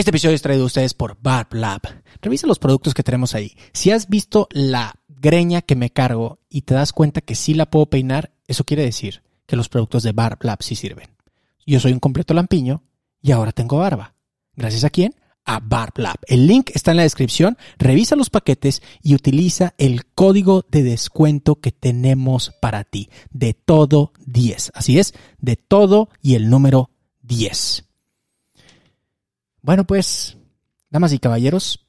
Este episodio es traído a ustedes por Barb Lab. Revisa los productos que tenemos ahí. Si has visto la greña que me cargo y te das cuenta que sí la puedo peinar, eso quiere decir que los productos de Barb Lab sí sirven. Yo soy un completo lampiño y ahora tengo barba. ¿Gracias a quién? A Barb Lab. El link está en la descripción. Revisa los paquetes y utiliza el código de descuento que tenemos para ti. De todo 10. Así es, de todo y el número 10. Bueno, pues, damas y caballeros,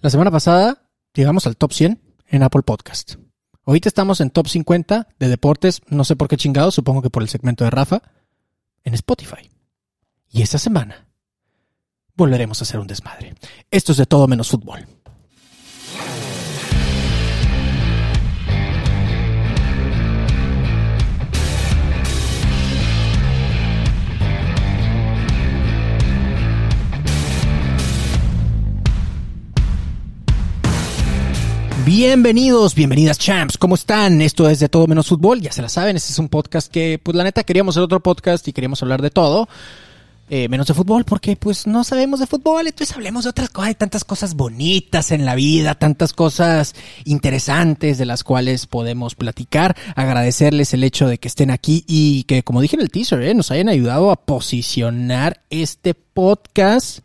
la semana pasada llegamos al top 100 en Apple Podcast. Ahorita estamos en top 50 de deportes, no sé por qué chingados, supongo que por el segmento de Rafa, en Spotify. Y esta semana volveremos a hacer un desmadre. Esto es de todo menos fútbol. Bienvenidos, bienvenidas champs, ¿cómo están? Esto es de todo menos fútbol, ya se la saben, este es un podcast que, pues la neta queríamos hacer otro podcast y queríamos hablar de todo, eh, menos de fútbol, porque pues no sabemos de fútbol, entonces hablemos de otras cosas, hay tantas cosas bonitas en la vida, tantas cosas interesantes de las cuales podemos platicar, agradecerles el hecho de que estén aquí y que, como dije en el teaser, eh, nos hayan ayudado a posicionar este podcast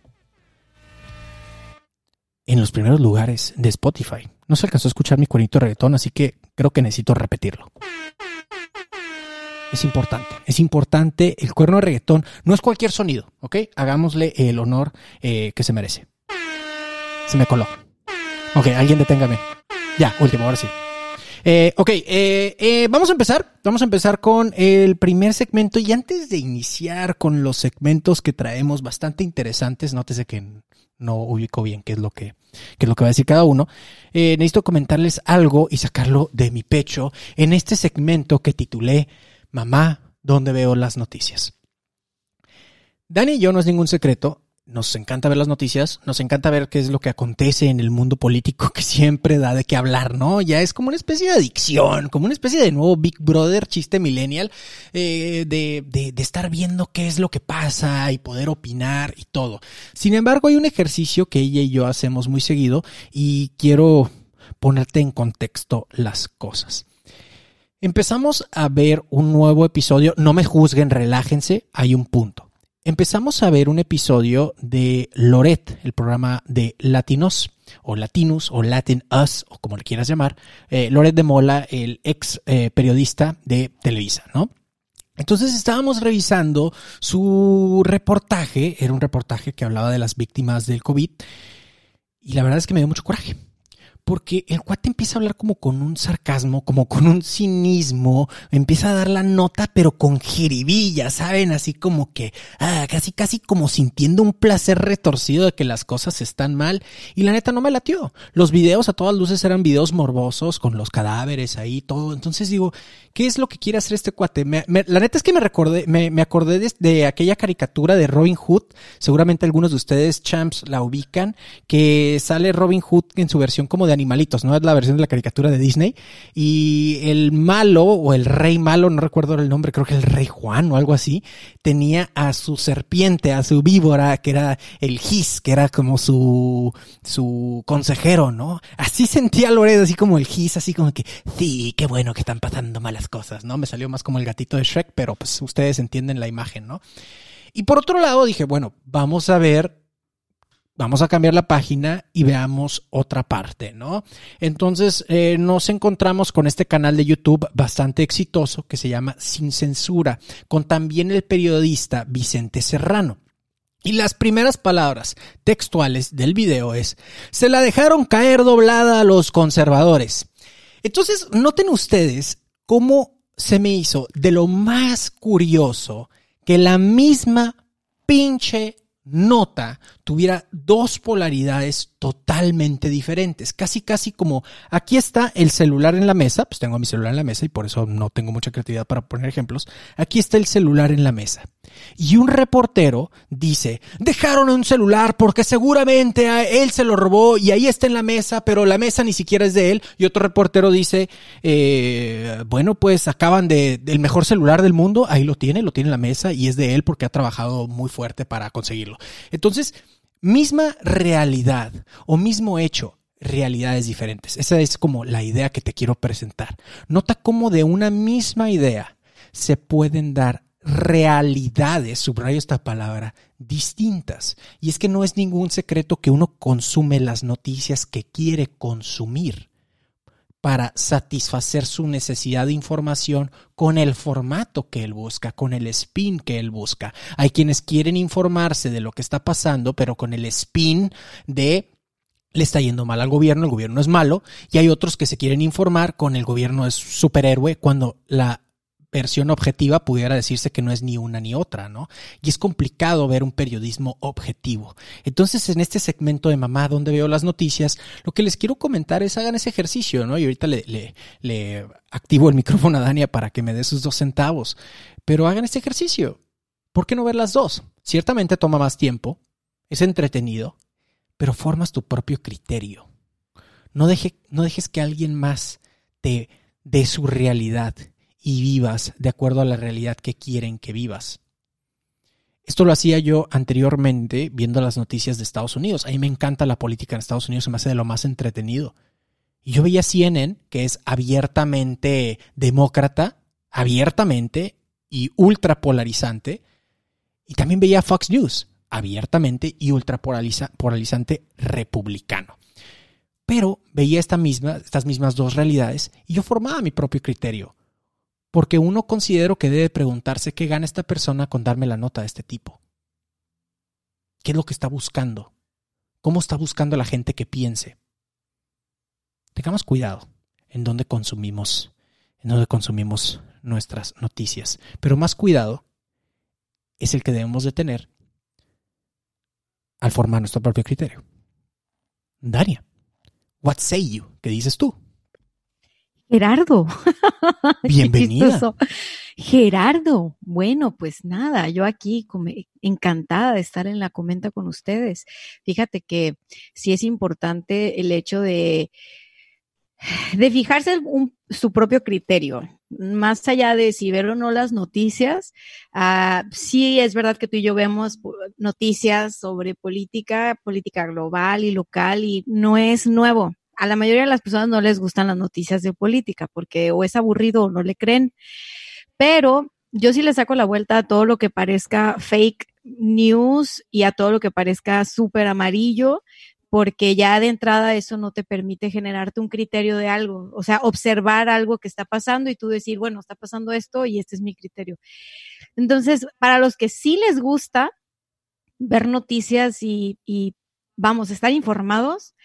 en los primeros lugares de Spotify. No se alcanzó a escuchar mi cuernito reggaetón, así que creo que necesito repetirlo. Es importante, es importante. El cuerno de reggaetón no es cualquier sonido, ¿ok? Hagámosle el honor eh, que se merece. Se me coló. Ok, alguien deténgame. Ya, último, ahora sí. Eh, ok, eh, vamos a empezar. Vamos a empezar con el primer segmento. Y antes de iniciar con los segmentos que traemos bastante interesantes, nótese que no ubico bien qué es lo que, qué es lo que va a decir cada uno. Eh, necesito comentarles algo y sacarlo de mi pecho en este segmento que titulé Mamá, ¿dónde veo las noticias? Dani y yo no es ningún secreto. Nos encanta ver las noticias, nos encanta ver qué es lo que acontece en el mundo político que siempre da de qué hablar, ¿no? Ya es como una especie de adicción, como una especie de nuevo Big Brother chiste millennial, eh, de, de, de estar viendo qué es lo que pasa y poder opinar y todo. Sin embargo, hay un ejercicio que ella y yo hacemos muy seguido y quiero ponerte en contexto las cosas. Empezamos a ver un nuevo episodio, no me juzguen, relájense, hay un punto empezamos a ver un episodio de Loret, el programa de Latinos, o Latinus, o Latin Us, o como le quieras llamar, eh, Loret de Mola, el ex eh, periodista de Televisa, ¿no? Entonces estábamos revisando su reportaje, era un reportaje que hablaba de las víctimas del COVID, y la verdad es que me dio mucho coraje porque el cuate empieza a hablar como con un sarcasmo, como con un cinismo, empieza a dar la nota pero con jiribilla, ¿saben? Así como que, ah, casi, casi como sintiendo un placer retorcido de que las cosas están mal y la neta no me latió. Los videos a todas luces eran videos morbosos con los cadáveres ahí, todo. Entonces digo, ¿qué es lo que quiere hacer este cuate? Me, la neta es que me recordé, me, me acordé de, de aquella caricatura de Robin Hood, seguramente algunos de ustedes, champs, la ubican, que sale Robin Hood en su versión como de animalitos, ¿no? Es la versión de la caricatura de Disney. Y el malo, o el rey malo, no recuerdo el nombre, creo que el rey Juan o algo así, tenía a su serpiente, a su víbora, que era el Gis, que era como su, su consejero, ¿no? Así sentía Loredo, así como el Gis, así como que, sí, qué bueno que están pasando malas cosas, ¿no? Me salió más como el gatito de Shrek, pero pues ustedes entienden la imagen, ¿no? Y por otro lado dije, bueno, vamos a ver vamos a cambiar la página y veamos otra parte, ¿no? Entonces eh, nos encontramos con este canal de YouTube bastante exitoso que se llama Sin Censura, con también el periodista Vicente Serrano. Y las primeras palabras textuales del video es, se la dejaron caer doblada a los conservadores. Entonces, noten ustedes cómo se me hizo de lo más curioso que la misma pinche nota tuviera dos polaridades totalmente diferentes. Casi, casi como aquí está el celular en la mesa, pues tengo mi celular en la mesa y por eso no tengo mucha creatividad para poner ejemplos. Aquí está el celular en la mesa. Y un reportero dice, dejaron un celular porque seguramente a él se lo robó y ahí está en la mesa, pero la mesa ni siquiera es de él. Y otro reportero dice, eh, bueno, pues acaban de, del mejor celular del mundo, ahí lo tiene, lo tiene en la mesa y es de él porque ha trabajado muy fuerte para conseguirlo. Entonces, misma realidad o mismo hecho, realidades diferentes. Esa es como la idea que te quiero presentar. Nota cómo de una misma idea se pueden dar realidades, subrayo esta palabra, distintas. Y es que no es ningún secreto que uno consume las noticias que quiere consumir para satisfacer su necesidad de información con el formato que él busca, con el spin que él busca. Hay quienes quieren informarse de lo que está pasando, pero con el spin de le está yendo mal al gobierno, el gobierno es malo, y hay otros que se quieren informar con el gobierno es superhéroe cuando la versión objetiva pudiera decirse que no es ni una ni otra, ¿no? Y es complicado ver un periodismo objetivo. Entonces, en este segmento de mamá, donde veo las noticias, lo que les quiero comentar es hagan ese ejercicio, ¿no? Y ahorita le, activo el micrófono a Dania para que me dé sus dos centavos. Pero hagan este ejercicio. ¿Por qué no ver las dos? Ciertamente toma más tiempo, es entretenido, pero formas tu propio criterio. No, deje, no dejes que alguien más te dé su realidad y vivas de acuerdo a la realidad que quieren que vivas. Esto lo hacía yo anteriormente viendo las noticias de Estados Unidos. A mí me encanta la política en Estados Unidos, se me hace de lo más entretenido. Y yo veía CNN, que es abiertamente demócrata, abiertamente y ultra polarizante. Y también veía Fox News, abiertamente y ultra polarizante republicano. Pero veía estas mismas dos realidades y yo formaba mi propio criterio. Porque uno considero que debe preguntarse qué gana esta persona con darme la nota de este tipo. ¿Qué es lo que está buscando? ¿Cómo está buscando la gente que piense? Tengamos cuidado en dónde consumimos, en dónde consumimos nuestras noticias. Pero más cuidado es el que debemos de tener al formar nuestro propio criterio. Daria, what say you? ¿Qué dices tú? Gerardo. Bienvenida. Gerardo, bueno, pues nada, yo aquí encantada de estar en la comenta con ustedes. Fíjate que sí es importante el hecho de, de fijarse su propio criterio, más allá de si ver o no las noticias. Uh, sí es verdad que tú y yo vemos noticias sobre política, política global y local y no es nuevo a la mayoría de las personas no les gustan las noticias de política porque o es aburrido o no le creen. Pero yo sí le saco la vuelta a todo lo que parezca fake news y a todo lo que parezca súper amarillo, porque ya de entrada eso no te permite generarte un criterio de algo, o sea, observar algo que está pasando y tú decir, bueno, está pasando esto y este es mi criterio. Entonces, para los que sí les gusta ver noticias y, y vamos, estar informados,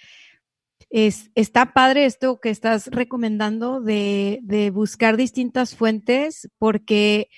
es, está padre esto que estás recomendando de, de buscar distintas fuentes, porque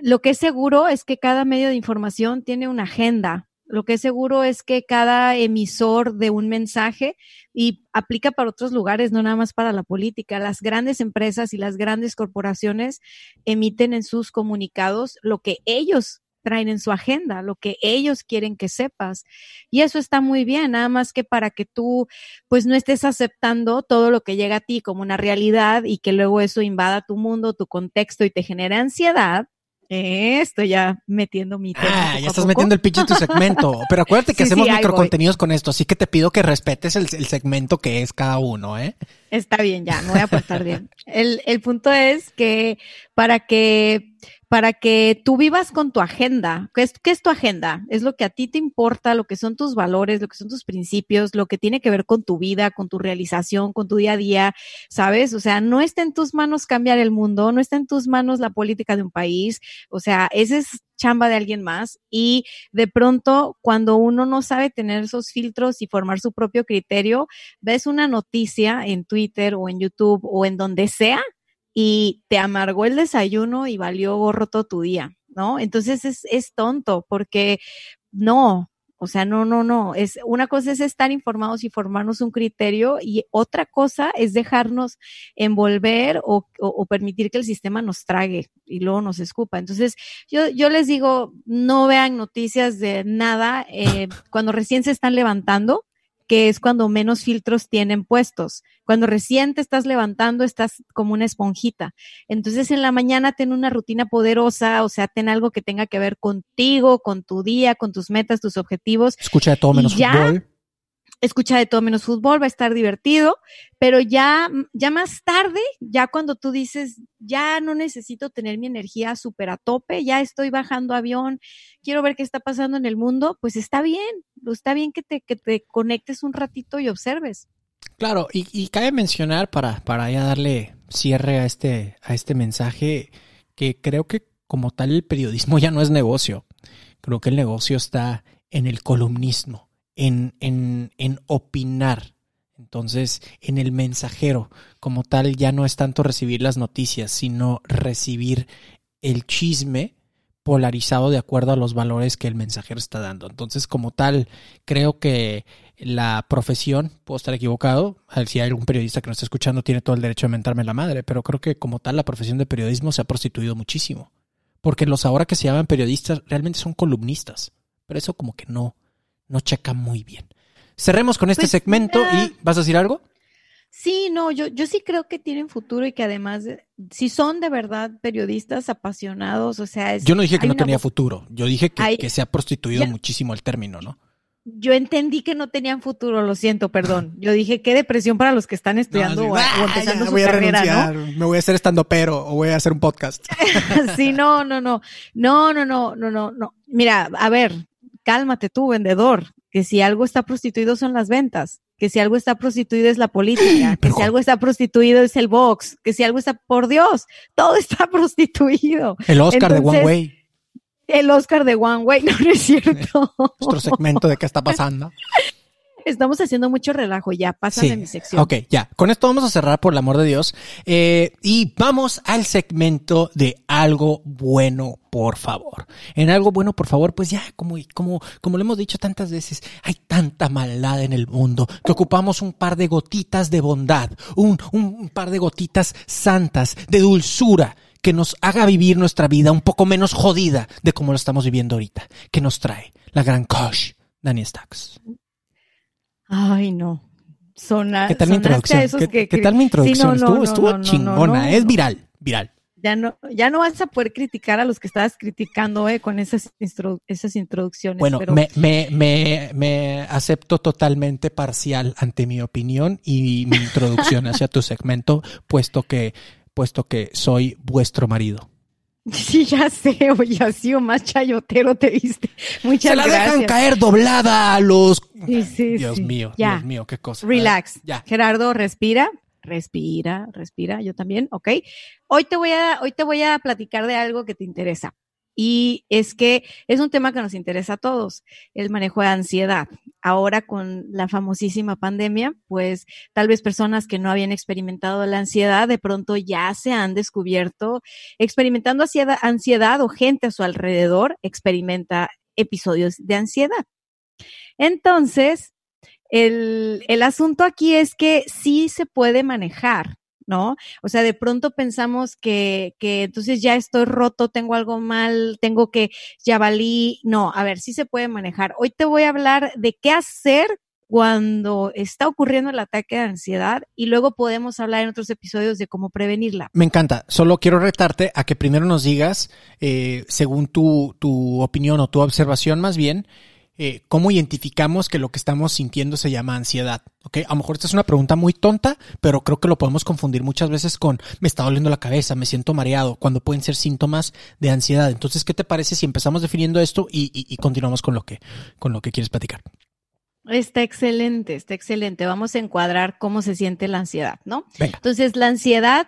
lo que es seguro es que cada medio de información tiene una agenda. Lo que es seguro es que cada emisor de un mensaje y aplica para otros lugares, no nada más para la política. Las grandes empresas y las grandes corporaciones emiten en sus comunicados lo que ellos traen en su agenda, lo que ellos quieren que sepas. Y eso está muy bien, nada más que para que tú pues no estés aceptando todo lo que llega a ti como una realidad y que luego eso invada tu mundo, tu contexto y te genere ansiedad. estoy ya metiendo mi tema. Ah, ya estás metiendo el pinche en tu segmento. Pero acuérdate que hacemos microcontenidos con esto, así que te pido que respetes el, el, segmento que es cada uno, ¿eh? Está bien, ya, me voy a portar bien. El, el punto es que para que para que tú vivas con tu agenda. ¿Qué es, ¿Qué es, tu agenda? Es lo que a ti te importa, lo que son tus valores, lo que son tus principios, lo que tiene que ver con tu vida, con tu realización, con tu día a día, ¿sabes? O sea, no está en tus manos cambiar el mundo, no está en tus manos la política de un país, o sea, ese es chamba de alguien más y de pronto cuando uno no sabe tener esos filtros y formar su propio criterio, ves una noticia en Twitter o en YouTube o en donde sea y te amargó el desayuno y valió gorro todo tu día, ¿no? Entonces es, es tonto porque no, o sea, no, no, no. Es una cosa es estar informados y formarnos un criterio y otra cosa es dejarnos envolver o, o, permitir que el sistema nos trague y luego nos escupa. Entonces, yo, yo les digo, no vean noticias de nada eh, cuando recién se están levantando que es cuando menos filtros tienen puestos. Cuando recién te estás levantando, estás como una esponjita. Entonces en la mañana ten una rutina poderosa, o sea, ten algo que tenga que ver contigo, con tu día, con tus metas, tus objetivos. Escucha de todo menos fútbol escucha de todo menos fútbol, va a estar divertido, pero ya, ya más tarde, ya cuando tú dices, ya no necesito tener mi energía súper a tope, ya estoy bajando avión, quiero ver qué está pasando en el mundo, pues está bien, está bien que te, que te conectes un ratito y observes. Claro, y, y cabe mencionar para, para ya darle cierre a este, a este mensaje, que creo que como tal el periodismo ya no es negocio. Creo que el negocio está en el columnismo en, en, en opinar. Entonces, en el mensajero, como tal, ya no es tanto recibir las noticias, sino recibir el chisme polarizado de acuerdo a los valores que el mensajero está dando. Entonces, como tal, creo que la profesión, puedo estar equivocado, si hay algún periodista que nos está escuchando, tiene todo el derecho de mentarme la madre, pero creo que como tal la profesión de periodismo se ha prostituido muchísimo. Porque los ahora que se llaman periodistas realmente son columnistas. Pero eso como que no, no checa muy bien. Cerremos con este pues, segmento y ¿vas a decir algo? Sí, no, yo, yo sí creo que tienen futuro y que además, si son de verdad periodistas apasionados, o sea, Yo no dije que no tenía futuro, yo dije que, se ha prostituido muchísimo el término, ¿no? Yo entendí que no tenían futuro, lo siento, perdón. Yo dije, qué depresión para los que están estudiando o, empezando su carrera, ¿no? Me voy a hacer estando pero o voy a hacer un podcast. sí, no, no, no. No, no, no, no, no, no. Mira, a ver, cálmate tú, vendedor, que si algo está prostituido son las ventas, que si algo está prostituido es la política, que si algo está prostituido es el box, que si algo está, por Dios, todo está prostituido. El Oscar de One Way. El Oscar de One Way, no, no es cierto. Nuestro segmento de qué está pasando. Estamos haciendo mucho relajo, ya, pásame mi sección. Ok, ya. Con esto vamos a cerrar, por el amor de Dios. Eh, y vamos al segmento de algo bueno, por favor. En algo bueno, por favor, pues ya, como, como, como lo hemos dicho tantas veces, hay tanta maldad en el mundo que ocupamos un par de gotitas de bondad, un, un par de gotitas santas, de dulzura que nos haga vivir nuestra vida un poco menos jodida de como lo estamos viviendo ahorita, que nos trae la gran Kosh, Dani Stacks. Ay, no. Sona, ¿Qué tal mi introducción? ¿Qué, tal mi introducción? estuvo estuvo chingona. es viral, viral. Ya no, ya no vas a poder criticar a los que estabas criticando eh, con esas, esas introducciones. Bueno, me, me, me, me acepto totalmente parcial ante mi opinión y mi introducción hacia tu segmento, puesto que, puesto que soy vuestro marido. Sí, ya sé, oye, así o más chayotero te viste. Muchas gracias. Se la dejan caer doblada a los. Sí, sí, Dios mío, Dios mío, qué cosa. Relax. Ya. Gerardo, respira, respira, respira. Yo también, ¿ok? Hoy te voy a, hoy te voy a platicar de algo que te interesa. Y es que es un tema que nos interesa a todos, el manejo de ansiedad. Ahora con la famosísima pandemia, pues tal vez personas que no habían experimentado la ansiedad de pronto ya se han descubierto experimentando ansiedad, o gente a su alrededor experimenta episodios de ansiedad. Entonces, el, el asunto aquí es que sí se puede manejar. ¿No? O sea, de pronto pensamos que, que entonces ya estoy roto, tengo algo mal, tengo que, ya valí. No, a ver, sí se puede manejar. Hoy te voy a hablar de qué hacer cuando está ocurriendo el ataque de ansiedad y luego podemos hablar en otros episodios de cómo prevenirla. Me encanta. Solo quiero retarte a que primero nos digas, eh, según tu, tu opinión o tu observación más bien, eh, cómo identificamos que lo que estamos sintiendo se llama ansiedad. ¿ok? A lo mejor esta es una pregunta muy tonta, pero creo que lo podemos confundir muchas veces con me está doliendo la cabeza, me siento mareado, cuando pueden ser síntomas de ansiedad. Entonces, ¿qué te parece si empezamos definiendo esto y, continuamos con lo que, con lo que quieres platicar? Está excelente, está excelente. Vamos a encuadrar cómo se siente la ansiedad, ¿no? Entonces, la ansiedad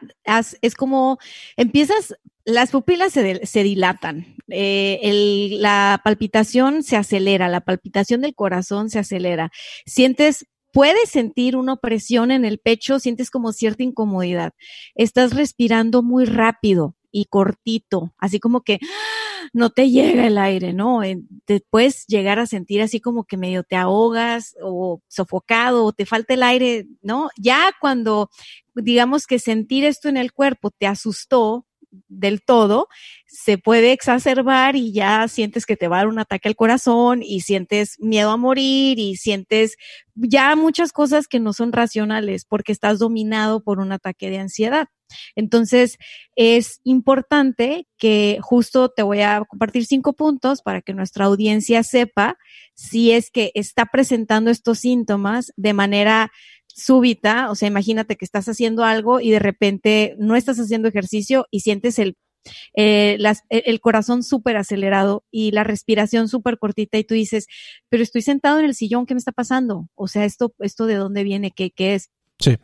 es, como empiezas, las pupilas se, dilatan, eh, la palpitación se acelera, la palpitación del corazón se acelera. Sientes puedes sentir una opresión en el pecho, sientes como cierta incomodidad. Estás respirando muy rápido y cortito, así como que no te llega el aire, ¿no? Te puedes llegar a sentir así como que medio te ahogas o sofocado o te falta el aire, ¿no? Ya cuando digamos que sentir esto en el cuerpo te asustó, del todo, se puede exacerbar y ya sientes que te va a dar un ataque al corazón y sientes miedo a morir y sientes ya muchas cosas que no son racionales porque estás dominado por un ataque de ansiedad. Entonces, es importante que justo te voy a compartir cinco puntos para que nuestra audiencia sepa si es que está presentando estos síntomas de manera súbita, o sea, imagínate que estás haciendo algo y de repente no estás haciendo ejercicio y sientes el, eh, el corazón súper acelerado y la respiración súper cortita y tú dices, pero estoy sentado en el sillón, ¿qué me está pasando? O sea, esto, esto de dónde viene, qué, qué es. Sí.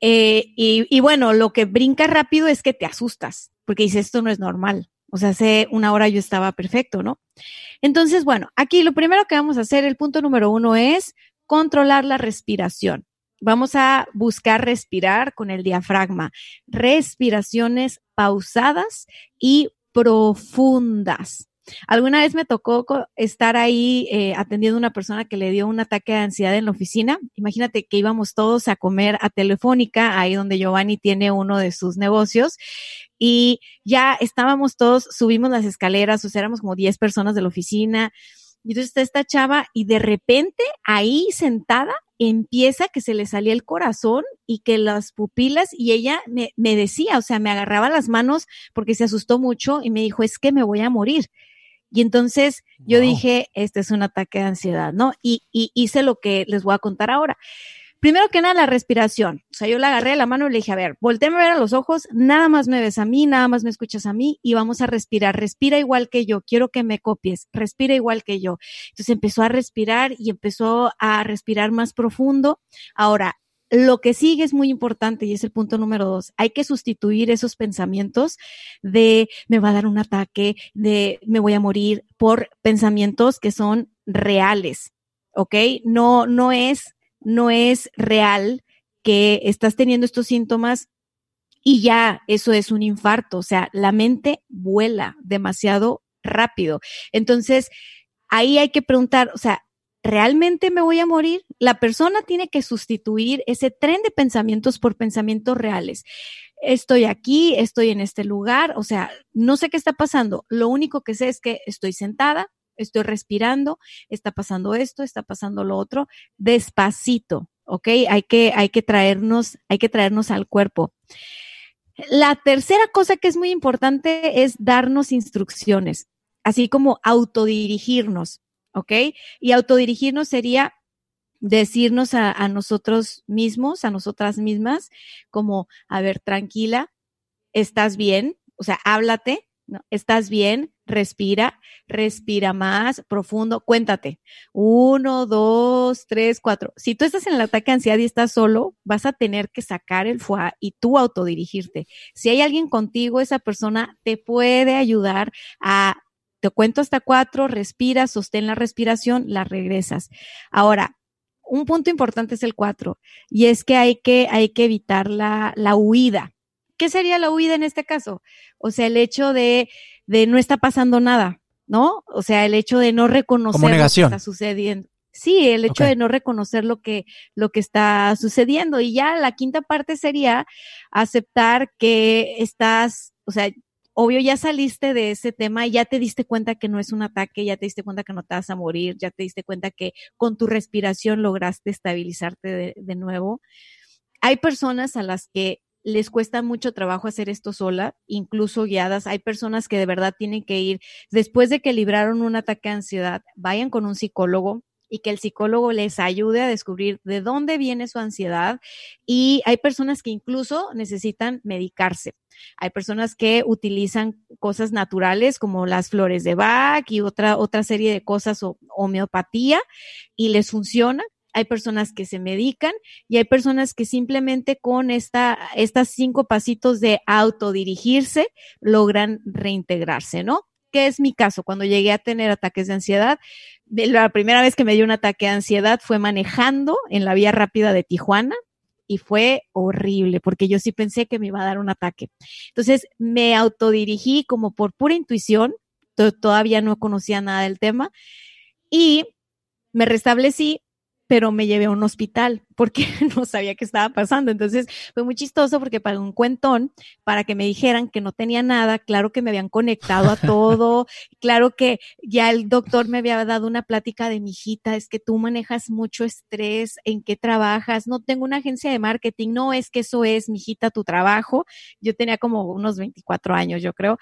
Eh, y, y bueno, lo que brinca rápido es que te asustas, porque dices, esto no es normal. O sea, hace una hora yo estaba perfecto, ¿no? Entonces, bueno, aquí lo primero que vamos a hacer, el punto número uno es controlar la respiración. Vamos a buscar respirar con el diafragma. Respiraciones pausadas y profundas. Alguna vez me tocó estar ahí eh, atendiendo a una persona que le dio un ataque de ansiedad en la oficina. Imagínate que íbamos todos a comer a Telefónica, ahí donde Giovanni tiene uno de sus negocios, y ya estábamos todos, subimos las escaleras, o sea, éramos como 10 personas de la oficina. Y entonces está esta chava y de repente ahí sentada empieza que se le salía el corazón y que las pupilas, y ella me, me, decía, o sea, me agarraba las manos porque se asustó mucho y me dijo, es que me voy a morir. Y entonces yo dije, este es un ataque de ansiedad, ¿no? Y, y hice lo que les voy a contar ahora. Primero que nada, la respiración. O sea, yo la agarré la mano y le dije, a ver, volteame a ver a los ojos, nada más me ves a mí, nada más me escuchas a mí y vamos a respirar. Respira igual que yo, quiero que me copies, respira igual que yo. Entonces empezó a respirar y empezó a respirar más profundo. Ahora, lo que sigue es muy importante y es el punto número dos. Hay que sustituir esos pensamientos de me va a dar un ataque, de me voy a morir por pensamientos que son reales. ¿Ok? No, no es no es real que estás teniendo estos síntomas y ya eso es un infarto. O sea, la mente vuela demasiado rápido. Entonces, ahí hay que preguntar, o sea, ¿realmente me voy a morir? La persona tiene que sustituir ese tren de pensamientos por pensamientos reales. Estoy aquí, estoy en este lugar, o sea, no sé qué está pasando. Lo único que sé es que estoy sentada, estoy respirando, está pasando esto, está pasando lo otro, despacito, ¿ok? Hay que, hay que traernos, hay que traernos al cuerpo. La tercera cosa que es muy importante es darnos instrucciones, así como autodirigirnos, ¿ok? Y autodirigirnos sería decirnos a, nosotros mismos, a nosotras mismas, como, a ver, tranquila, estás bien, o sea, háblate, ¿no? Estás bien, respira, respira más profundo, cuéntate. Uno, dos, tres, cuatro. Si tú estás en el ataque de ansiedad y estás solo, vas a tener que sacar el foie y tú autodirigirte. Si hay alguien contigo, esa persona te puede ayudar a te cuento hasta cuatro, respira, sostén la respiración, la regresas. Ahora, un punto importante es el cuatro, y es que hay que, hay que evitar la, la huida. ¿Qué sería la huida en este caso? O sea, el hecho de, de no está pasando nada, ¿no? O sea, el hecho de no reconocer lo que está sucediendo. Sí, el hecho de no reconocer lo que, lo que está sucediendo. Y ya la quinta parte sería aceptar que estás, o sea, obvio ya saliste de ese tema, ya te diste cuenta que no es un ataque, ya te diste cuenta que no te vas a morir, ya te diste cuenta que con tu respiración lograste estabilizarte de, de nuevo. Hay personas a las que les cuesta mucho trabajo hacer esto sola, incluso guiadas. Hay personas que de verdad tienen que ir, después de que libraron un ataque de ansiedad, vayan con un psicólogo y que el psicólogo les ayude a descubrir de dónde viene su ansiedad. Y hay personas que incluso necesitan medicarse. Hay personas que utilizan cosas naturales como las flores de Bach y otra, otra serie de cosas o homeopatía y les funciona hay personas que se medican y hay personas que simplemente con esta, estas cinco pasitos de autodirigirse logran reintegrarse, ¿no? ¿qué es mi caso? Cuando llegué a tener ataques de ansiedad, la primera vez que me dio un ataque de ansiedad fue manejando en la vía rápida de Tijuana y fue horrible porque yo sí pensé que me iba a dar un ataque. Entonces me autodirigí como por pura intuición, todavía no conocía nada del tema y me restablecí, pero me llevé a un hospital porque no sabía qué estaba pasando. Entonces fue muy chistoso porque pagué un cuentón para que me dijeran que no tenía nada. Claro que me habían conectado a todo. claro que ya el doctor me había dado una plática de mi hijita. Es que tú manejas mucho estrés. ¿En qué trabajas? No tengo una agencia de marketing. No es que eso es, mi hijita, tu trabajo. Yo tenía como unos 24 años, yo creo.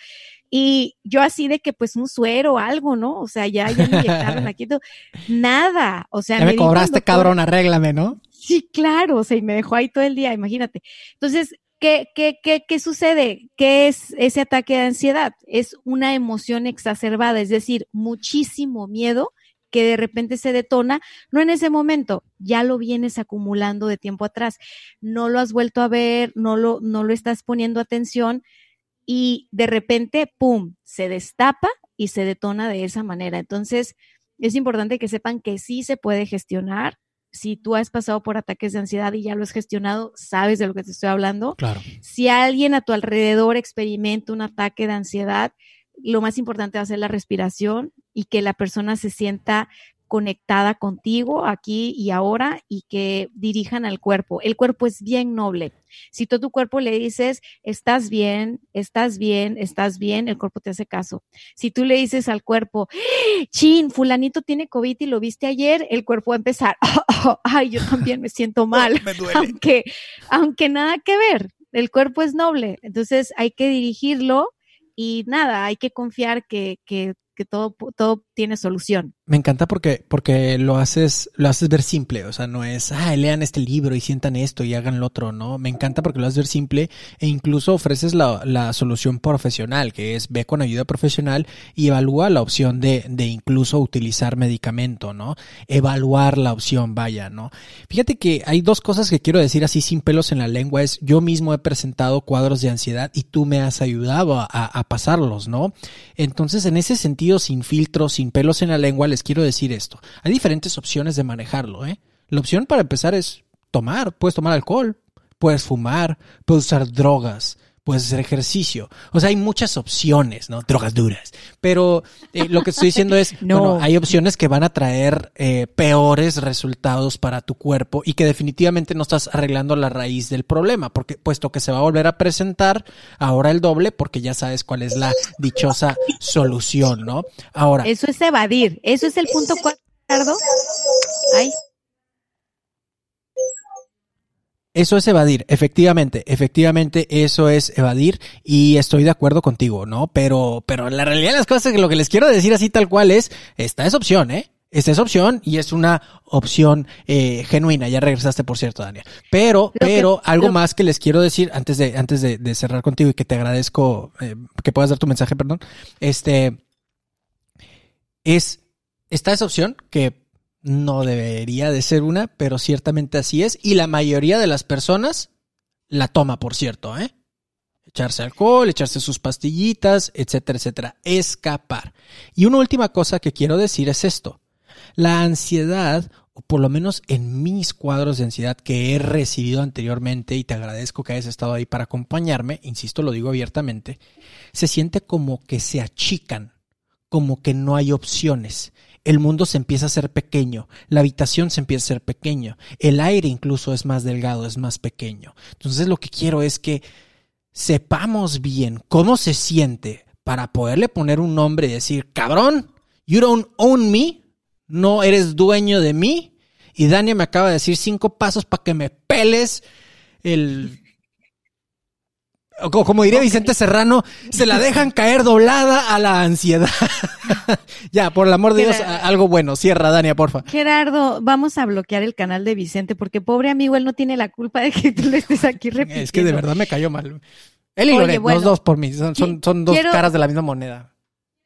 Y yo así de que pues un suero o algo, ¿no? O sea, ya, ya me inyectaron aquí. Nada. O sea, ya me, cobraste, cabrón, arréglame, ¿no? Sí, claro, o sea, y me dejó ahí todo el día, imagínate. Entonces, ¿qué, qué, qué, qué sucede? ¿Qué es ese ataque de ansiedad? Es una emoción exacerbada, es decir, muchísimo miedo que de repente se detona, no en ese momento, ya lo vienes acumulando de tiempo atrás, no lo has vuelto a ver, no lo, no lo estás poniendo atención y de repente, ¡pum!, se destapa y se detona de esa manera. Entonces, es importante que sepan que sí se puede gestionar, si tú has pasado por ataques de ansiedad y ya lo has gestionado, sabes de lo que te estoy hablando. Claro. Si alguien a tu alrededor experimenta un ataque de ansiedad, lo más importante va a ser la respiración y que la persona se sienta conectada contigo aquí y ahora y que dirijan al cuerpo. El cuerpo es bien noble. Si tú a tu cuerpo le dices, estás bien, estás bien, estás bien, el cuerpo te hace caso. Si tú le dices al cuerpo, chin, fulanito tiene COVID y lo viste ayer, el cuerpo va a empezar, ay, yo también me siento mal. me duele. Aunque, aunque nada que ver, el cuerpo es noble. Entonces hay que dirigirlo y nada, hay que confiar que, que que todo, todo tiene solución. Me encanta porque, porque lo haces, lo haces ver simple, o sea, no es, ah, lean este libro y sientan esto y hagan lo otro, ¿no? Me encanta porque lo haces ver simple e incluso ofreces la, la solución profesional, que es ve con ayuda profesional y evalúa la opción de, de incluso utilizar medicamento, ¿no? Evaluar la opción, vaya, ¿no? Fíjate que hay dos cosas que quiero decir así sin pelos en la lengua, es yo mismo he presentado cuadros de ansiedad y tú me has ayudado a, pasarlos, ¿no? Entonces, en ese sentido, sin filtros, sin pelos en la lengua, les quiero decir esto. Hay diferentes opciones de manejarlo, ¿eh? La opción para empezar es tomar. Puedes tomar alcohol, puedes fumar, puedes usar drogas, puedes hacer ejercicio. O sea, hay muchas opciones, ¿no? Drogas duras. Pero eh, lo que estoy diciendo es, no. bueno, hay opciones que van a traer eh, peores resultados para tu cuerpo y que definitivamente no estás arreglando la raíz del problema, porque puesto que se va a volver a presentar ahora el doble, porque ya sabes cuál es la dichosa solución, ¿no? Ahora. Eso es evadir. Eso es el punto cuatro. Ay. Eso es evadir, efectivamente, efectivamente eso es evadir y estoy de acuerdo contigo, ¿no? Pero, pero la realidad de las cosas es que lo que les quiero decir así tal cual es, esta es opción, ¿eh? Esta es opción y es una opción eh, genuina. Ya regresaste, por cierto, Daniel. Pero, pero algo más que les quiero decir antes de, antes de, cerrar contigo y que te agradezco eh, que puedas dar tu mensaje, perdón. Este es esta es opción que no debería de ser una, pero ciertamente así es. Y la mayoría de las personas la toma, por cierto, ¿eh? Echarse alcohol, echarse sus pastillitas, etcétera, etcétera. Escapar. Y una última cosa que quiero decir es esto. La ansiedad, o por lo menos en mis cuadros de ansiedad que he recibido anteriormente, y te agradezco que hayas estado ahí para acompañarme, insisto, lo digo abiertamente, se siente como que se achican, como que no hay opciones el mundo se empieza a hacer pequeño, la habitación se empieza a ser pequeño, el aire incluso es más delgado, es más pequeño. Entonces lo que quiero es que sepamos bien cómo se siente para poderle poner un nombre y decir, cabrón, you don't own me, no eres dueño de mí. Y Dania me acaba de decir cinco pasos para que me peles el como diría Vicente Serrano, se la dejan caer doblada a la ansiedad. ya, por el amor de Dios, algo bueno. Cierra, Dania, porfa. Gerardo, vamos a bloquear el canal de Vicente porque pobre amigo, él no tiene la culpa de que tú le estés aquí repitiendo. Es que de verdad me cayó mal. Él y Loret, los dos por mí, son, son, dos caras de la misma moneda.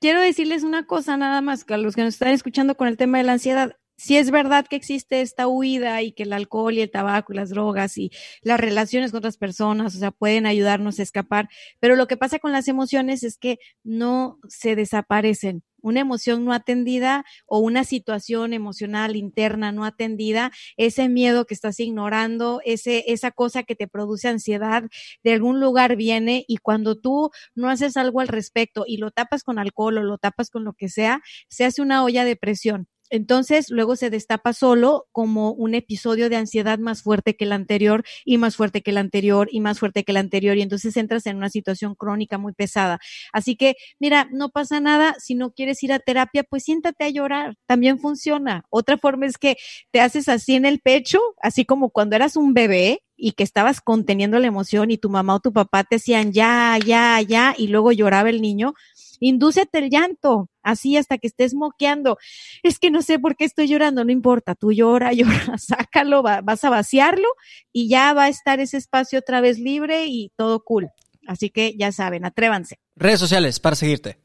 Quiero decirles una cosa nada más, a los que nos están escuchando con el tema de la ansiedad. Si es verdad que existe esta huida y que el alcohol y el tabaco y las drogas y las relaciones con otras personas, o sea, pueden ayudarnos a escapar, pero lo que pasa con las emociones es que no se desaparecen. Una emoción no atendida o una situación emocional interna no atendida, ese miedo que estás ignorando, ese, esa cosa que te produce ansiedad, de algún lugar viene y cuando tú no haces algo al respecto y lo tapas con alcohol o lo tapas con lo que sea, se hace una olla de presión entonces, luego se destapa solo como un episodio de ansiedad más fuerte que el anterior y más fuerte que el anterior y más fuerte que el anterior. Y entonces entras en una situación crónica muy pesada. Así que, mira, no pasa nada. Si no quieres ir a terapia, pues siéntate a llorar. También funciona. Otra forma es que te haces así en el pecho, así como cuando eras un bebé y que estabas conteniendo la emoción y tu mamá o tu papá te decían ya, ya, ya, y luego lloraba el niño indúcete el llanto, así hasta que estés moqueando. Es que no sé por qué estoy llorando, no importa, tú llora, llora, sácalo, vas a vaciarlo y ya va a estar ese espacio otra vez libre y todo cool. Así que ya saben, atrévanse. Redes sociales para seguirte.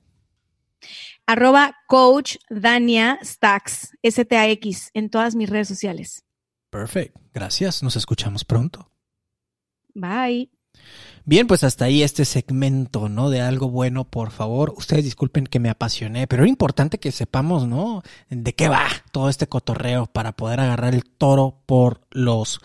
Arroba coach Dania Stacks, S-T-A-X, en todas mis redes sociales. Perfecto. Gracias. Nos escuchamos pronto. Bye. Bien, pues hasta ahí este segmento, ¿no? De algo bueno, por favor. Ustedes disculpen que me apasioné, pero es importante que sepamos, ¿no? De qué va todo este cotorreo para poder agarrar el toro por los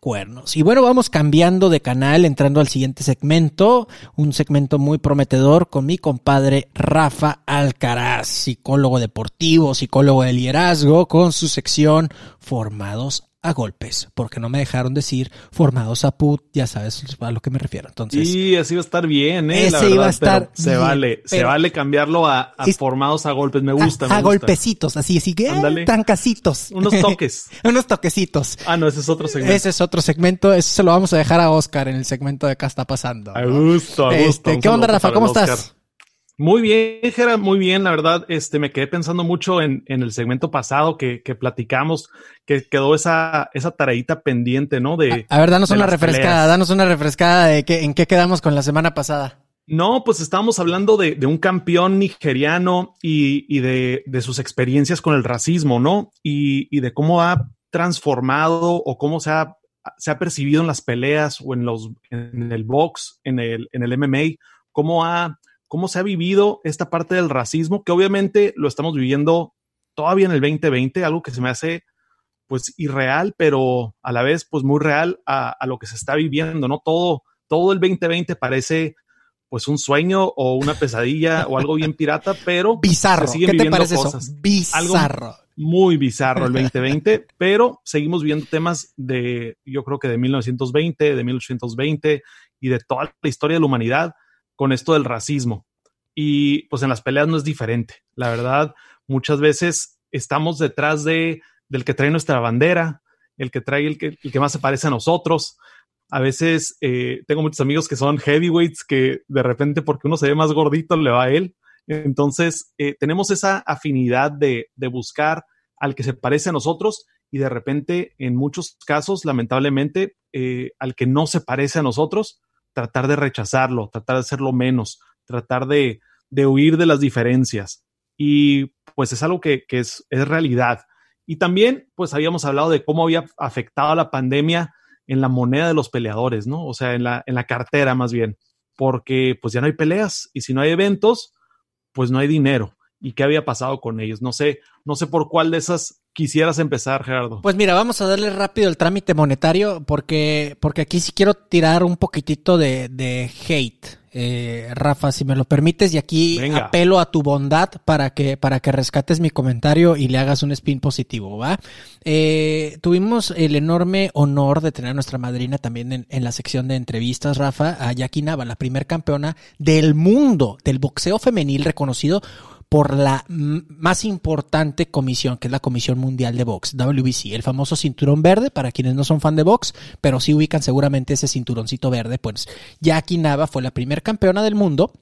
cuernos. Y bueno, vamos cambiando de canal, entrando al siguiente segmento, un segmento muy prometedor con mi compadre Rafa Alcaraz, psicólogo deportivo, psicólogo de liderazgo, con su sección Formados a golpes, porque no me dejaron decir formados a put, ya sabes a lo que me refiero. Entonces, sí, así iba a estar bien, ¿eh? Ese iba a estar. Se vale, se vale cambiarlo a, formados a golpes, me gusta. A, golpecitos, así, así que Ándale. tancasitos. Unos toques. Unos toquecitos. Ah, no, ese es otro segmento. Ese es otro segmento, eso se lo vamos a dejar a Oscar en el segmento de acá está pasando. A gusto, a gusto. Este, ¿Qué onda, Rafa? ¿Cómo estás? Muy bien, Jera, muy bien. La verdad, este, me quedé pensando mucho en, en el segmento pasado que, que, platicamos, que quedó esa, esa tareita pendiente, ¿no? De, a, ver, danos una refrescada, danos una refrescada de que, en qué quedamos con la semana pasada. No, pues estábamos hablando de, de un campeón nigeriano y, y de, de, sus experiencias con el racismo, ¿no? Y, y de cómo ha transformado o cómo se ha, se ha percibido en las peleas o en los, en el box, en el, en el MMA, cómo ha cómo se ha vivido esta parte del racismo, que obviamente lo estamos viviendo todavía en el 2020, algo que se me hace pues irreal, pero a la vez pues muy real a, lo que se está viviendo, ¿no? Todo, todo el 2020 parece pues un sueño o una pesadilla o algo bien pirata, pero bizarro. Se ¿Qué te parece eso? Bizarro. muy bizarro el 2020, pero seguimos viendo temas de, yo creo que de 1920, de 1820 y de toda la historia de la humanidad con esto del racismo. Y pues en las peleas no es diferente. La verdad, muchas veces estamos detrás de, del que trae nuestra bandera, el que trae el que, el que más se parece a nosotros. A veces eh, tengo muchos amigos que son heavyweights que de repente porque uno se ve más gordito le va a él. Entonces eh, tenemos esa afinidad de, de buscar al que se parece a nosotros y de repente en muchos casos lamentablemente eh, al que no se parece a nosotros tratar de rechazarlo, tratar de hacerlo menos, tratar de, huir de las diferencias. Y pues es algo que, es, es, realidad. Y también, pues habíamos hablado de cómo había afectado la pandemia en la moneda de los peleadores, ¿no? O sea, en la, en la cartera más bien, porque pues ya no hay peleas y si no hay eventos, pues no hay dinero. ¿Y qué había pasado con ellos? No sé, no sé por cuál de esas quisieras empezar, Gerardo? Pues mira, vamos a darle rápido el trámite monetario porque, porque aquí sí quiero tirar un poquitito de, de hate. Eh, Rafa, si me lo permites, y aquí apelo a tu bondad para que, para que rescates mi comentario y le hagas un spin positivo, ¿va? Eh, tuvimos el enorme honor de tener a nuestra madrina también en, en la sección de entrevistas, Rafa, a Jackie Nava, la primer campeona del mundo del boxeo femenil reconocido por la más importante comisión, que es la Comisión Mundial de Box, WBC, el famoso cinturón verde, para quienes no son fan de box, pero sí ubican seguramente ese cinturoncito verde, pues Jackie Nava fue la primera campeona del mundo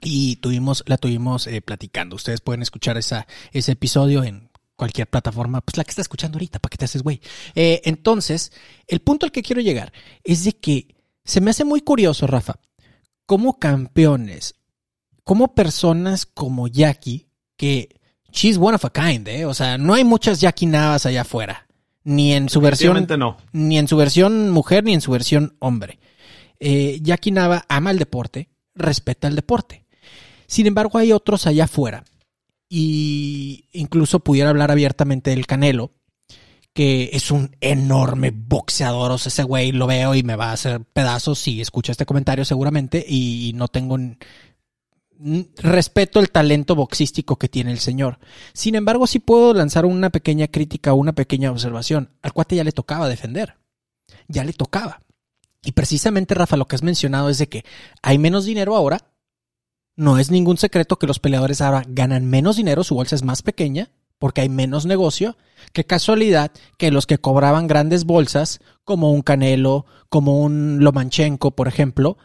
y tuvimos, la tuvimos eh, platicando. Ustedes pueden escuchar esa, ese episodio en cualquier plataforma, pues la que está escuchando ahorita, para que te haces güey. Eh, entonces, el punto al que quiero llegar es de que se me hace muy curioso, Rafa, cómo campeones como personas como Jackie, que she's one of a kind, ¿eh? O sea, no hay muchas Jackie Navas allá afuera. Ni en su versión. no. Ni en su versión mujer, ni en su versión hombre. Eh, Jackie Nava ama el deporte, respeta el deporte. Sin embargo, hay otros allá afuera. Y incluso pudiera hablar abiertamente del Canelo, que es un enorme boxeador. O sea, ese güey lo veo y me va a hacer pedazos si escucha este comentario seguramente. Y no tengo respeto el talento boxístico que tiene el señor. Sin embargo, sí puedo lanzar una pequeña crítica una pequeña observación. Al cuate ya le tocaba defender. Ya le tocaba. Y precisamente, Rafa, lo que has mencionado es de que hay menos dinero ahora. No es ningún secreto que los peleadores ahora ganan menos dinero, su bolsa es más pequeña porque hay menos negocio. Qué casualidad que los que cobraban grandes bolsas, como un Canelo, como un Lomanchenko, por ejemplo,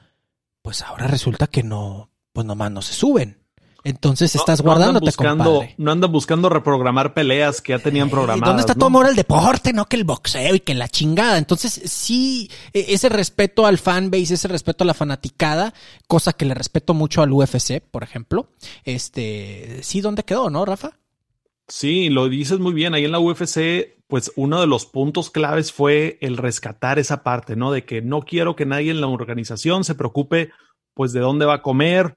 pues ahora resulta que no, pues nomás no se suben. Entonces estás guardándote, buscando, No andan buscando reprogramar peleas que ya tenían programadas. ¿Dónde está todo amor al deporte? No que el boxeo y que la chingada. Entonces, sí, e, ese respeto al fanbase, ese respeto a la fanaticada, cosa que le respeto mucho al UFC, por ejemplo. Este, sí, ¿dónde quedó, no, Rafa? Sí, lo dices muy bien. Ahí en la UFC, pues uno de los puntos claves fue el rescatar esa parte, ¿no? De que no quiero que nadie en la organización se preocupe, pues, de dónde va a comer,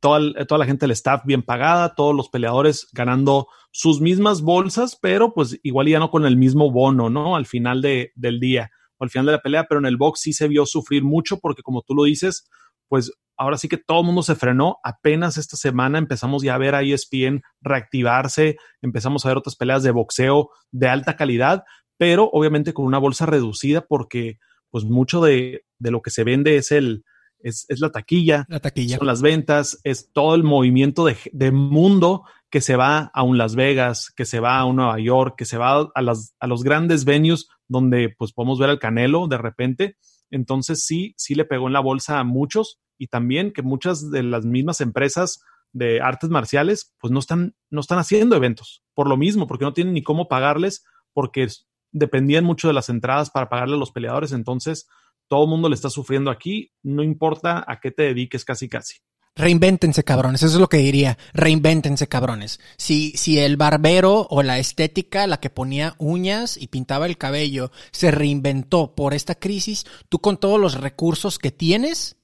toda, toda la gente del staff bien pagada, todos los peleadores ganando sus mismas bolsas, pero pues igual ya no con el mismo bono, ¿no? Al final de, del día o al final de la pelea, pero en el box sí se vio sufrir mucho porque como tú lo dices, pues ahora sí que todo el mundo se frenó. Apenas esta semana empezamos ya a ver a ESPN reactivarse, empezamos a ver otras peleas de boxeo de alta calidad, pero obviamente con una bolsa reducida porque pues mucho de, de lo que se vende es el, es, la taquilla, la taquilla, son las ventas, es todo el movimiento de, mundo que se va a un Las Vegas, que se va a un Nueva York, que se va a, las, a los grandes venues donde pues podemos ver al Canelo de repente. Entonces sí, sí le pegó en la bolsa a muchos y también que muchas de las mismas empresas de artes marciales pues no están, no están haciendo eventos por lo mismo, porque no tienen ni cómo pagarles, porque dependían mucho de las entradas para pagarle a los peleadores. Entonces, todo el mundo le está sufriendo aquí, no importa a qué te dediques casi casi. Reinvéntense, cabrones. Eso es lo que diría. Reinvéntense, cabrones. Si, si el barbero o la estética, la que ponía uñas y pintaba el cabello, se reinventó por esta crisis, tú con todos los recursos que tienes,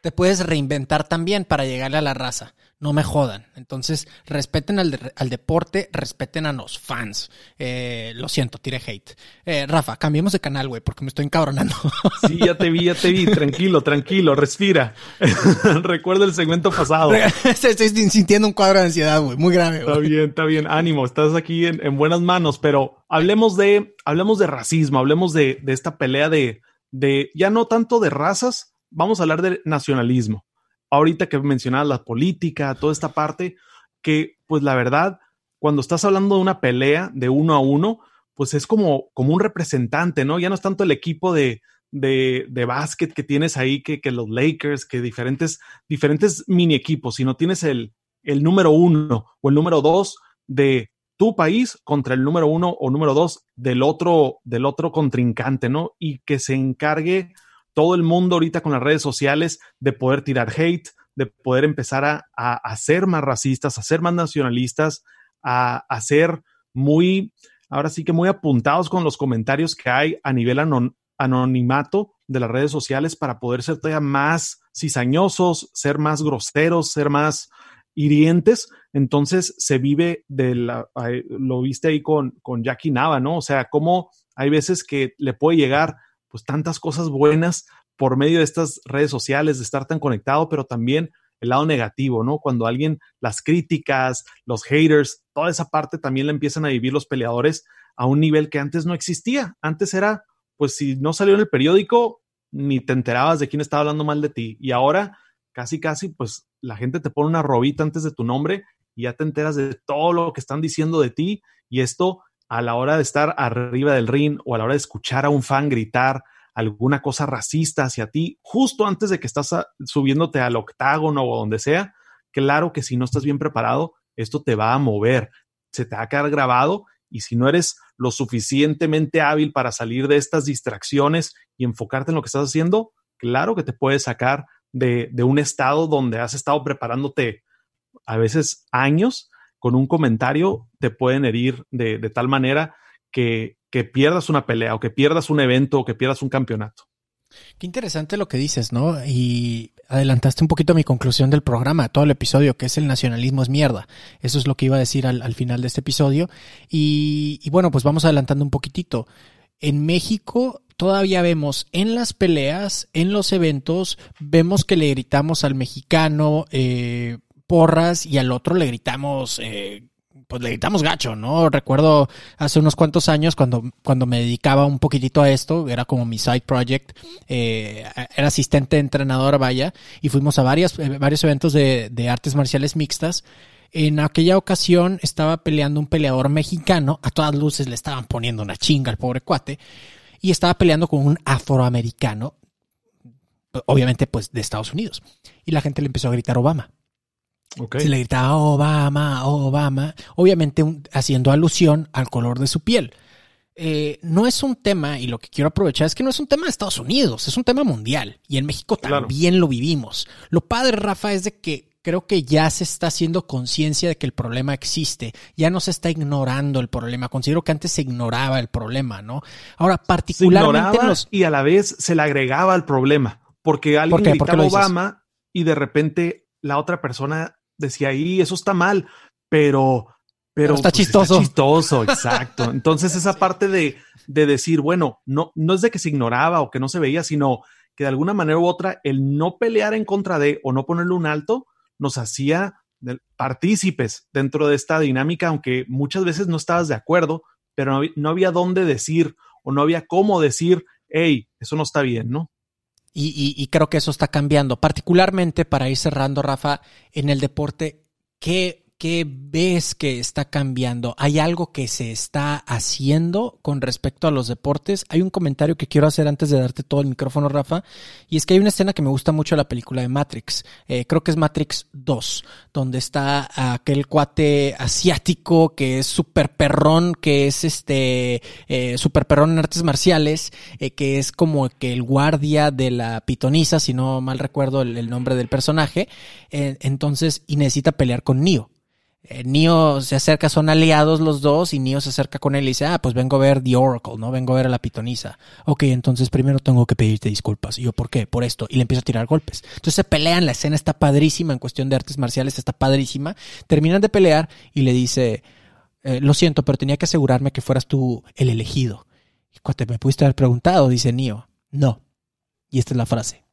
te puedes reinventar también para llegarle a la raza no me jodan. Entonces, respeten al, deporte, respeten a los fans. Eh, lo siento, tire hate. Eh, Rafa, cambiemos de canal, güey, porque me estoy encabronando. Sí, ya te vi, ya te vi. Tranquilo, tranquilo, respira. Recuerda el segmento pasado. estoy sintiendo un cuadro de ansiedad, güey, muy grave. Está bien, está bien. Ánimo, estás aquí en, buenas manos, pero hablemos de, hablemos de racismo, hablemos de, de esta pelea de, de, ya no tanto de razas, vamos a hablar de nacionalismo ahorita que mencionabas la política, toda esta parte, que pues la verdad, cuando estás hablando de una pelea de uno a uno, pues es como, como un representante, ¿no? Ya no es tanto el equipo de, de, de básquet que tienes ahí, que, que, los Lakers, que diferentes, diferentes mini equipos, sino tienes el, el número uno o el número dos de tu país contra el número uno o número dos del otro, del otro contrincante, ¿no? Y que se encargue todo el mundo ahorita con las redes sociales de poder tirar hate, de poder empezar a, a, ser más racistas, a ser más nacionalistas, a, ser muy, ahora sí que muy apuntados con los comentarios que hay a nivel anonimato de las redes sociales para poder ser todavía más cizañosos, ser más groseros, ser más hirientes. Entonces se vive de la, lo viste ahí con, con Jackie Nava, ¿no? O sea, cómo hay veces que le puede llegar pues tantas cosas buenas por medio de estas redes sociales, de estar tan conectado, pero también el lado negativo, ¿no? Cuando alguien, las críticas, los haters, toda esa parte también la empiezan a vivir los peleadores a un nivel que antes no existía. Antes era, pues si no salió en el periódico, ni te enterabas de quién estaba hablando mal de ti. Y ahora, casi, casi, pues la gente te pone una robita antes de tu nombre y ya te enteras de todo lo que están diciendo de ti. Y esto a la hora de estar arriba del ring o a la hora de escuchar a un fan gritar alguna cosa racista hacia ti, justo antes de que estás subiéndote al octágono o donde sea, claro que si no estás bien preparado, esto te va a mover, se te va a quedar grabado y si no eres lo suficientemente hábil para salir de estas distracciones y enfocarte en lo que estás haciendo, claro que te puede sacar de un estado donde has estado preparándote a veces años con un comentario te pueden herir de, tal manera que, que pierdas una pelea o que pierdas un evento o que pierdas un campeonato. Qué interesante lo que dices, ¿no? Y adelantaste un poquito mi conclusión del programa, todo el episodio, que es el nacionalismo es mierda. Eso es lo que iba a decir al, al final de este episodio. Y, y, bueno, pues vamos adelantando un poquitito. En México todavía vemos en las peleas, en los eventos, vemos que le gritamos al mexicano eh, porras y al otro le gritamos... Eh, pues le gritamos gacho, ¿no? Recuerdo hace unos cuantos años cuando, cuando me dedicaba un poquitito a esto, era como mi side project, eh, era asistente entrenador, vaya, y fuimos a varias, eh, varios eventos de, de artes marciales mixtas. En aquella ocasión estaba peleando un peleador mexicano, a todas luces le estaban poniendo una chinga al pobre cuate, y estaba peleando con un afroamericano, obviamente pues de Estados Unidos. Y la gente le empezó a gritar Obama. Okay. Se le gritaba Obama, Obama, obviamente un, haciendo alusión al color de su piel. Eh, no es un tema, y lo que quiero aprovechar es que no es un tema de Estados Unidos, es un tema mundial. Y en México también claro. lo vivimos. Lo padre, Rafa, es de que creo que ya se está haciendo conciencia de que el problema existe. Ya no se está ignorando el problema. Considero que antes se ignoraba el problema, ¿no? Ahora, particularmente. Los... Y a la vez se le agregaba al problema. Porque alguien ¿Por gritaba Obama y de repente la otra persona decía, ahí eso está mal, pero, pero, pero está pues, chistoso. Está chistoso, exacto. Entonces esa parte de, de decir, bueno, no, no es de que se ignoraba o que no se veía, sino que de alguna manera u otra el no pelear en contra de o no ponerle un alto nos hacía partícipes dentro de esta dinámica, aunque muchas veces no estabas de acuerdo, pero no, no había dónde decir o no había cómo decir, hey, eso no está bien, ¿no? Y, y, creo que eso está cambiando, particularmente para ir cerrando, Rafa, en el deporte, ¿qué, ¿qué ves que está cambiando? ¿Hay algo que se está haciendo con respecto a los deportes? Hay un comentario que quiero hacer antes de darte todo el micrófono, Rafa, y es que hay una escena que me gusta mucho de la película de Matrix, eh, creo que es Matrix 2, donde está aquel cuate asiático que es súper perrón, que es este eh, súper perrón en artes marciales, eh, que es como que el guardia de la pitonisa, si no mal recuerdo el, el nombre del personaje, eh, entonces, y necesita pelear con Neo. Eh, se acerca, son aliados los dos, y Neo se acerca con él y dice, ah, pues vengo a ver The Oracle, ¿no? Vengo a ver a la pitonisa. Ok, entonces primero tengo que pedirte disculpas. Y yo, ¿por qué? Por esto. Y le empiezo a tirar golpes. Entonces se pelean, la escena está padrísima en cuestión de artes marciales, está padrísima. Terminan de pelear y le dice, eh, lo siento, pero tenía que asegurarme que fueras tú el elegido. Y me pudiste haber preguntado, dice Neo, no. Y esta es la frase.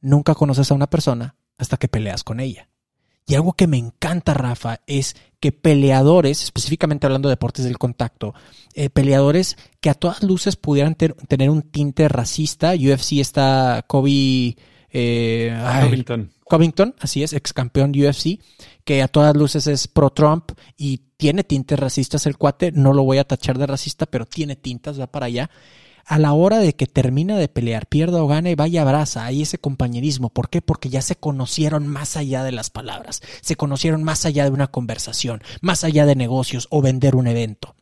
Nunca conoces a una persona hasta que peleas con ella. Y algo que me encanta, Rafa, es que peleadores, específicamente hablando de deportes del contacto, eh, peleadores que a todas luces pudieran ter tener un tinte racista. UFC está Kobe. Eh, Covington. Ay, Covington, así es, ex campeón UFC, que a todas luces es pro-Trump y tiene tintes racistas el cuate. No lo voy a tachar de racista, pero tiene tintas, va para allá a la hora de que termina de pelear, pierda o gane, vaya abraza, hay ese compañerismo. ¿Por qué? Porque ya se conocieron más allá de las palabras, se conocieron más allá de una conversación, más allá de negocios o vender un evento.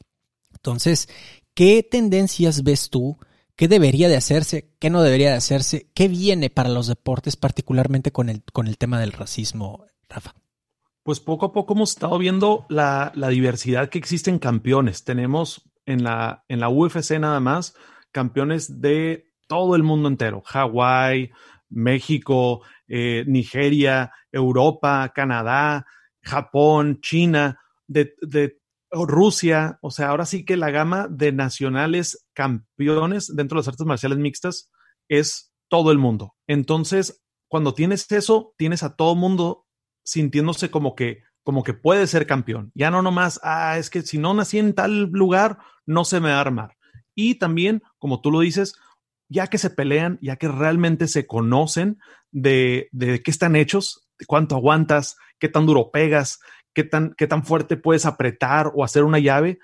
Entonces, ¿qué tendencias ves tú? ¿Qué debería de hacerse? ¿Qué no debería de hacerse? ¿Qué viene para los deportes, particularmente con el, con el tema del racismo, Rafa? Pues poco a poco hemos estado viendo la, la diversidad que existe en campeones. Tenemos en la, en la UFC nada más campeones de todo el mundo entero, Hawái, México, eh, Nigeria, Europa, Canadá, Japón, China, de, Rusia, o sea, ahora sí que la gama de nacionales campeones dentro de las artes marciales mixtas es todo el mundo. Entonces, cuando tienes eso, tienes a todo mundo sintiéndose como que como que puede ser campeón. Ya no nomás, ah, es que si no nací en tal lugar, no se me va a armar y también, como tú lo dices, ya que se pelean, ya que realmente se conocen de, de qué están hechos, de cuánto aguantas, qué tan duro pegas, qué tan, qué tan fuerte puedes apretar o hacer una llave,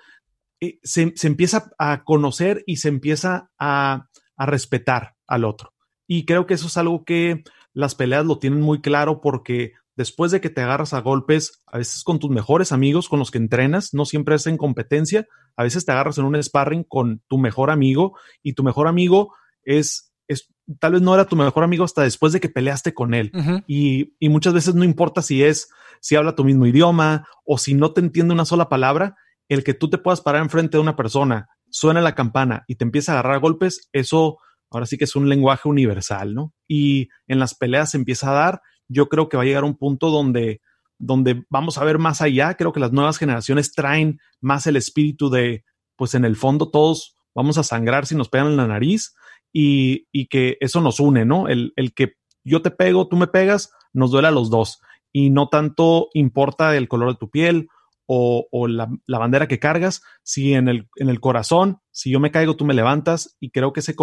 eh, se, se, empieza a conocer y se empieza a, a respetar al otro. Y creo que eso es algo que las peleas lo tienen muy claro porque después de que te agarras a golpes, a veces con tus mejores amigos, con los que entrenas, no siempre es en competencia, a veces te agarras en un sparring con tu mejor amigo y tu mejor amigo es, es tal vez no era tu mejor amigo hasta después de que peleaste con él. y, y, muchas veces no importa si es, si habla tu mismo idioma o si no te entiende una sola palabra, el que tú te puedas parar enfrente de una persona, suena la campana y te empieza a agarrar golpes, eso ahora sí que es un lenguaje universal, ¿no? Y en las peleas se empieza a dar, yo creo que va a llegar a un punto donde, donde vamos a ver más allá, creo que las nuevas generaciones traen más el espíritu de, pues en el fondo todos vamos a sangrar si nos pegan en la nariz y, y que eso nos une, ¿no? El, el que yo te pego, tú me pegas, nos duele a los dos. Y no tanto importa el color de tu piel o, la, la, bandera que cargas, si en el, en el corazón, si yo me caigo, tú me levantas. Y creo que ese,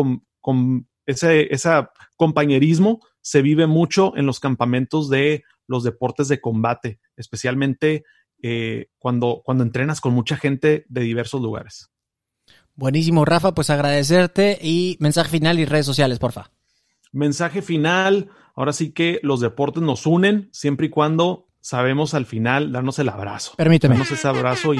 ese, ese compañerismo se vive mucho en los campamentos de los deportes de combate, especialmente eh, cuando, cuando entrenas con mucha gente de diversos lugares. Buenísimo, Rafa, pues agradecerte y mensaje final y redes sociales, porfa. Mensaje final, ahora sí que los deportes nos unen siempre y cuando sabemos al final darnos el abrazo. Permíteme. Darnos ese abrazo y...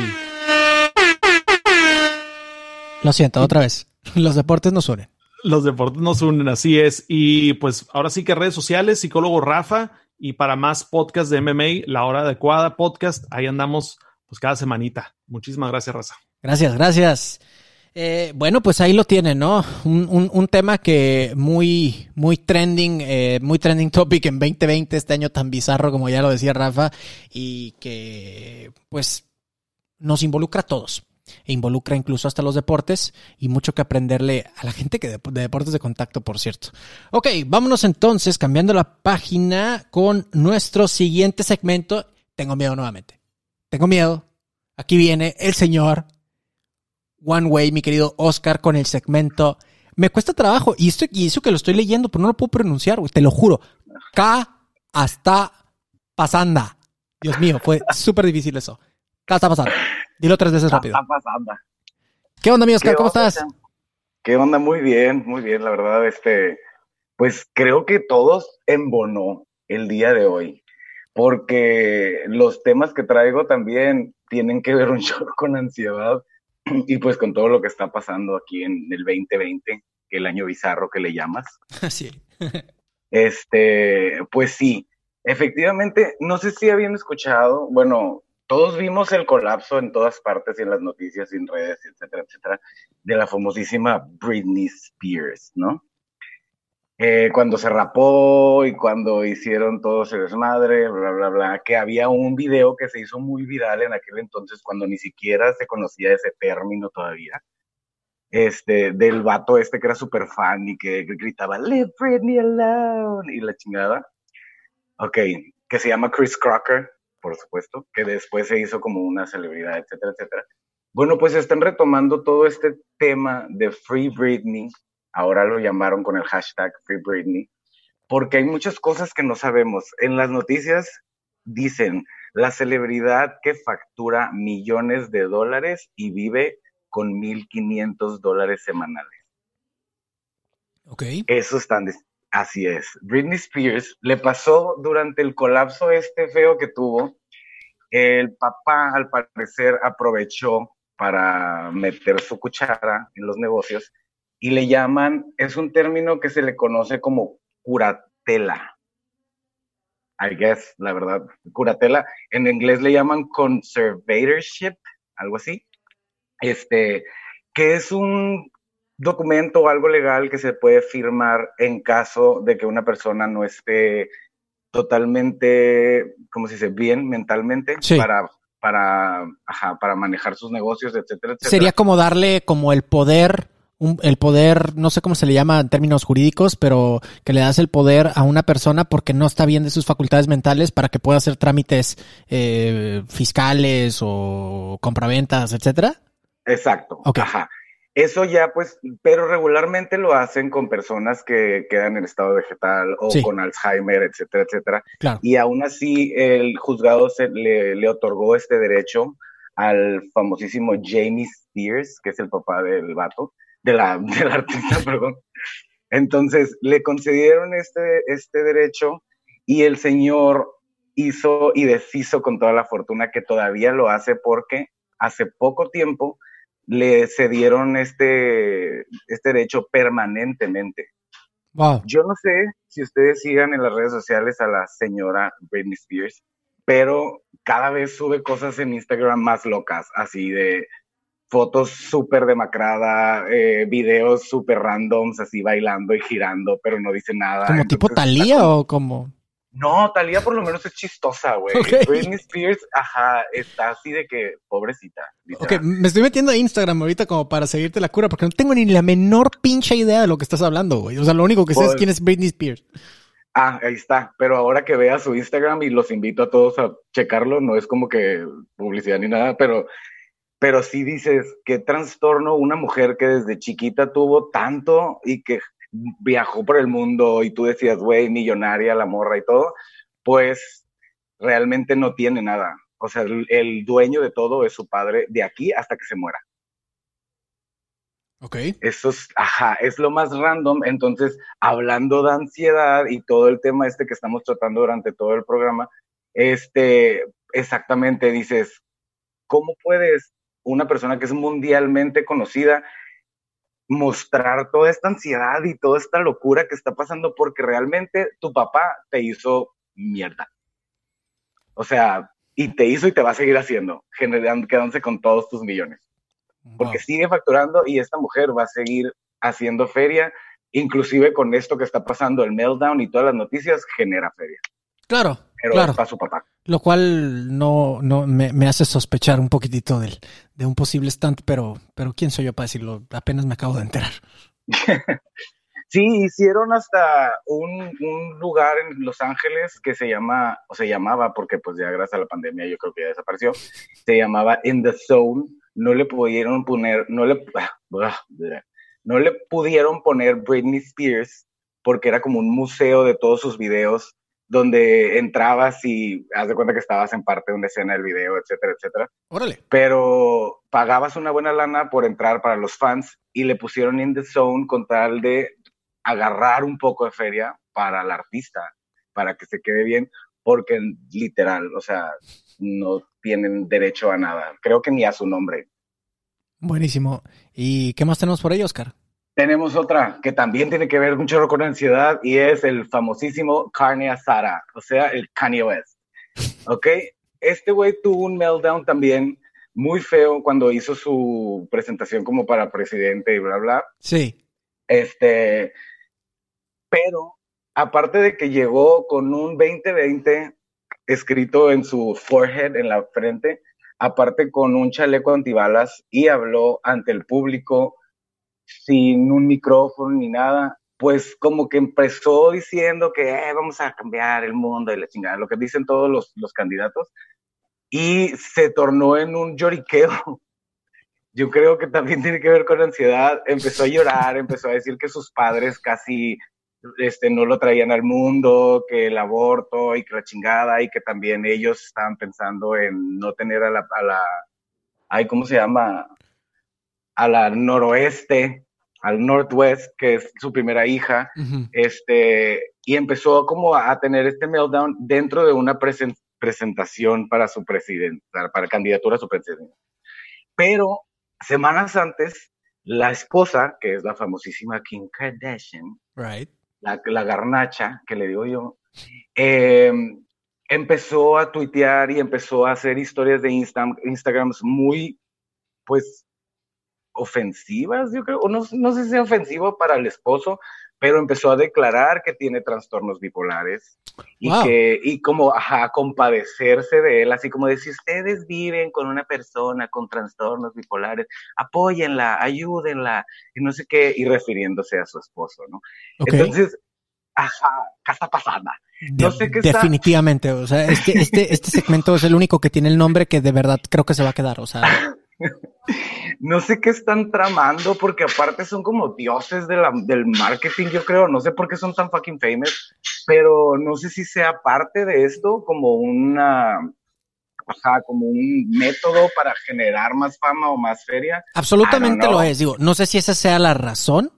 Lo siento, otra vez. Los deportes nos unen. Los deportes nos unen, así es. Y pues ahora sí que redes sociales, psicólogo Rafa, y para más podcast de MMA, La Hora Adecuada Podcast, ahí andamos pues cada semanita. Muchísimas gracias, Raza. Gracias, gracias. Eh, bueno, pues ahí lo tienen, ¿no? Un, un, tema que muy, muy trending, eh, muy trending topic en 2020, este año tan bizarro como ya lo decía Rafa, y que pues nos involucra a todos e involucra incluso hasta los deportes y mucho que aprenderle a la gente que de, de, deportes de contacto, por cierto. Ok, vámonos entonces cambiando la página con nuestro siguiente segmento. Tengo miedo nuevamente. Tengo miedo. Aquí viene el señor One Way, mi querido Oscar, con el segmento. Me cuesta trabajo y, esto, y eso que lo estoy leyendo, pero no lo puedo pronunciar, güey, te lo juro. K hasta pasanda. Dios mío, fue súper difícil eso. K hasta pasando. Dilo tres veces rápido. Está pasando. ¿Qué onda, mi Oscar? ¿Cómo onda, estás? ¿Qué onda? Muy bien, muy bien, la verdad, este, pues creo que todos embonó el día de hoy, porque los temas que traigo también tienen que ver un shock con ansiedad y pues con todo lo que está pasando aquí en el 2020, que el año bizarro que le llamas. Sí. este, pues sí, efectivamente, no sé si habían escuchado, bueno, todos vimos el colapso en todas partes y en las noticias en redes, etcétera, etcétera, de la famosísima Britney Spears, ¿no? Eh, cuando se rapó y cuando hicieron todo ese desmadre, bla, bla, bla, que había un video que se hizo muy viral en aquel entonces cuando ni siquiera se conocía ese término todavía, este, del vato este que era súper fan y que gritaba, Leave Britney alone, y la chingada. Ok, que se llama Chris Crocker, por supuesto, que después se hizo como una celebridad, etcétera, etcétera. Bueno, pues están retomando todo este tema de Free Britney, ahora lo llamaron con el hashtag Free Britney, porque hay muchas cosas que no sabemos. En las noticias dicen la celebridad que factura millones de dólares y vive con 1.500 dólares semanales. Ok. Eso están, así es. Britney Spears le pasó durante el colapso este feo que tuvo. El papá, al parecer, aprovechó para meter su cuchara en los negocios y le llaman, es un término que se le conoce como curatela. I guess, la verdad, curatela. En inglés le llaman conservatorship, algo así. Este, que es un documento o algo legal que se puede firmar en caso de que una persona no esté totalmente, ¿cómo se dice?, bien mentalmente Sí. para, para, ajá, para manejar sus negocios, etcétera, etcétera. Sería como darle como el poder, un- el poder, no sé cómo se le llama en términos jurídicos, pero que le das el poder a una persona porque no está bien de sus facultades mentales para que pueda hacer trámites eh, fiscales o compraventas, etcétera. Exacto. Ok. Ajá. Eso ya, pues, pero regularmente lo hacen con personas que quedan en estado vegetal o Sí. con Alzheimer, etcétera, etcétera. Claro. Y aún así, el juzgado se le, le otorgó este derecho al famosísimo Jamie Spears, que es el papá del vato, de la, del artista, perdón. Entonces, le concedieron este, este derecho y el señor hizo y deshizo con toda la fortuna que todavía lo hace porque hace poco tiempo le cedieron este, este derecho permanentemente. Wow. Yo no sé si ustedes sigan en las redes sociales a la señora Britney Spears, pero cada vez sube cosas en Instagram más locas, así de fotos súper demacrada, eh, videos súper randoms, así bailando y girando, pero no dice nada. ¿Como tipo Talía o como? No, Talía por lo menos es chistosa, güey. Britney Spears, ajá, está así de que, pobrecita. Ok, me estoy metiendo a Instagram ahorita como para seguirte la cura porque no tengo ni la menor pinche idea de lo que estás hablando, güey. O sea, lo único que sé es Pues- quién es Britney Spears. Ah, ahí está. Pero ahora que vea su Instagram y los invito a todos a checarlo, no es como que publicidad ni nada, pero, pero sí dices, qué trastorno una mujer que desde chiquita tuvo tanto y que viajó por el mundo y tú decías, güey, millonaria la morra y todo, pues realmente no tiene nada. O sea, el, el dueño de todo es su padre de aquí hasta que se muera. Ok. Eso es, ajá, es lo más random. Entonces, hablando de ansiedad y todo el tema este que estamos tratando durante todo el programa, este, exactamente dices, ¿cómo puedes una persona que es mundialmente conocida mostrar toda esta ansiedad y toda esta locura que está pasando porque realmente tu papá te hizo mierda? O sea, y te hizo y te va a seguir haciendo, generando, quedándose con todos tus millones. Porque sigue facturando y esta mujer va a seguir haciendo feria, inclusive con esto que está pasando, el meltdown y todas las noticias, genera feria, Claro, pero claro. su papá. Lo cual no, no me, me hace sospechar un poquitito del, de un posible stunt, pero, pero quién soy yo para decirlo. Apenas me acabo de enterar. Sí, hicieron hasta un, un lugar en Los Ángeles que se llama, o se llamaba, porque pues ya gracias a la pandemia yo creo que ya desapareció, se llamaba In the Zone, no le pudieron poner, no le, no le pudieron poner Britney Spears porque era como un museo de todos sus videos donde entrabas y haz de cuenta que estabas en parte de una escena del video, etcétera, etcétera Órale. pero pagabas una buena lana por entrar para los fans y le pusieron in the zone con tal de agarrar un poco de feria para el artista, para que se quede bien, porque literal, o sea, no tienen derecho a nada, creo que ni a su nombre. Buenísimo. ¿Y qué más tenemos por ahí, Oscar? Tenemos otra que también tiene que ver chorro con ansiedad y es el famosísimo carne asada, o sea, el Kanye West. ¿Ok? Este güey tuvo un meltdown también muy feo cuando hizo su presentación como para presidente y bla, bla. Sí. Este, pero aparte de que llegó con un 2020 escrito en su forehead, en la frente, aparte con un chaleco antibalas y habló ante el público sin un micrófono ni nada, pues como que empezó diciendo que "Eh, vamos a cambiar el mundo y la chingada, lo que dicen todos los, los candidatos, y se tornó en un lloriqueo. Yo creo que también tiene que ver con ansiedad. Empezó a llorar, empezó a decir que sus padres casi este, no lo traían al mundo, que el aborto y que la chingada, y que también ellos estaban pensando en no tener a la, a la ay, ¿cómo se llama? A la noroeste, al northwest, que es su primera hija, Ujú. este, y empezó como a, tener este meltdown dentro de una presen- presentación para su presidente, para, candidatura a su presidente. Pero semanas antes, la esposa, que es la famosísima Kim Kardashian, Right. la, la garnacha, que le digo yo, eh, empezó a tuitear y empezó a hacer historias de Insta- Instagrams muy, pues, ofensivas, yo creo, o no, no sé si sea ofensivo para el esposo, pero empezó a declarar que tiene trastornos bipolares y Wow. que, y como, ajá, compadecerse de él, así como de si ustedes viven con una persona con trastornos bipolares, apóyenla, ayúdenla, y no sé qué, y refiriéndose a su esposo, ¿no? Entonces, ajá, ¿qué está pasando? De- no sé qué está- definitivamente. O sea, este, este, este segmento es el único que tiene el nombre que de verdad creo que se va a quedar. O sea, No sé qué están tramando, porque aparte son como dioses de la- del marketing, yo creo. No sé por qué son tan fucking famous, pero no sé si sea parte de esto como una, ajá, como un método para generar más fama o más feria. absolutamente don't lo es. Digo, no sé si esa sea la razón,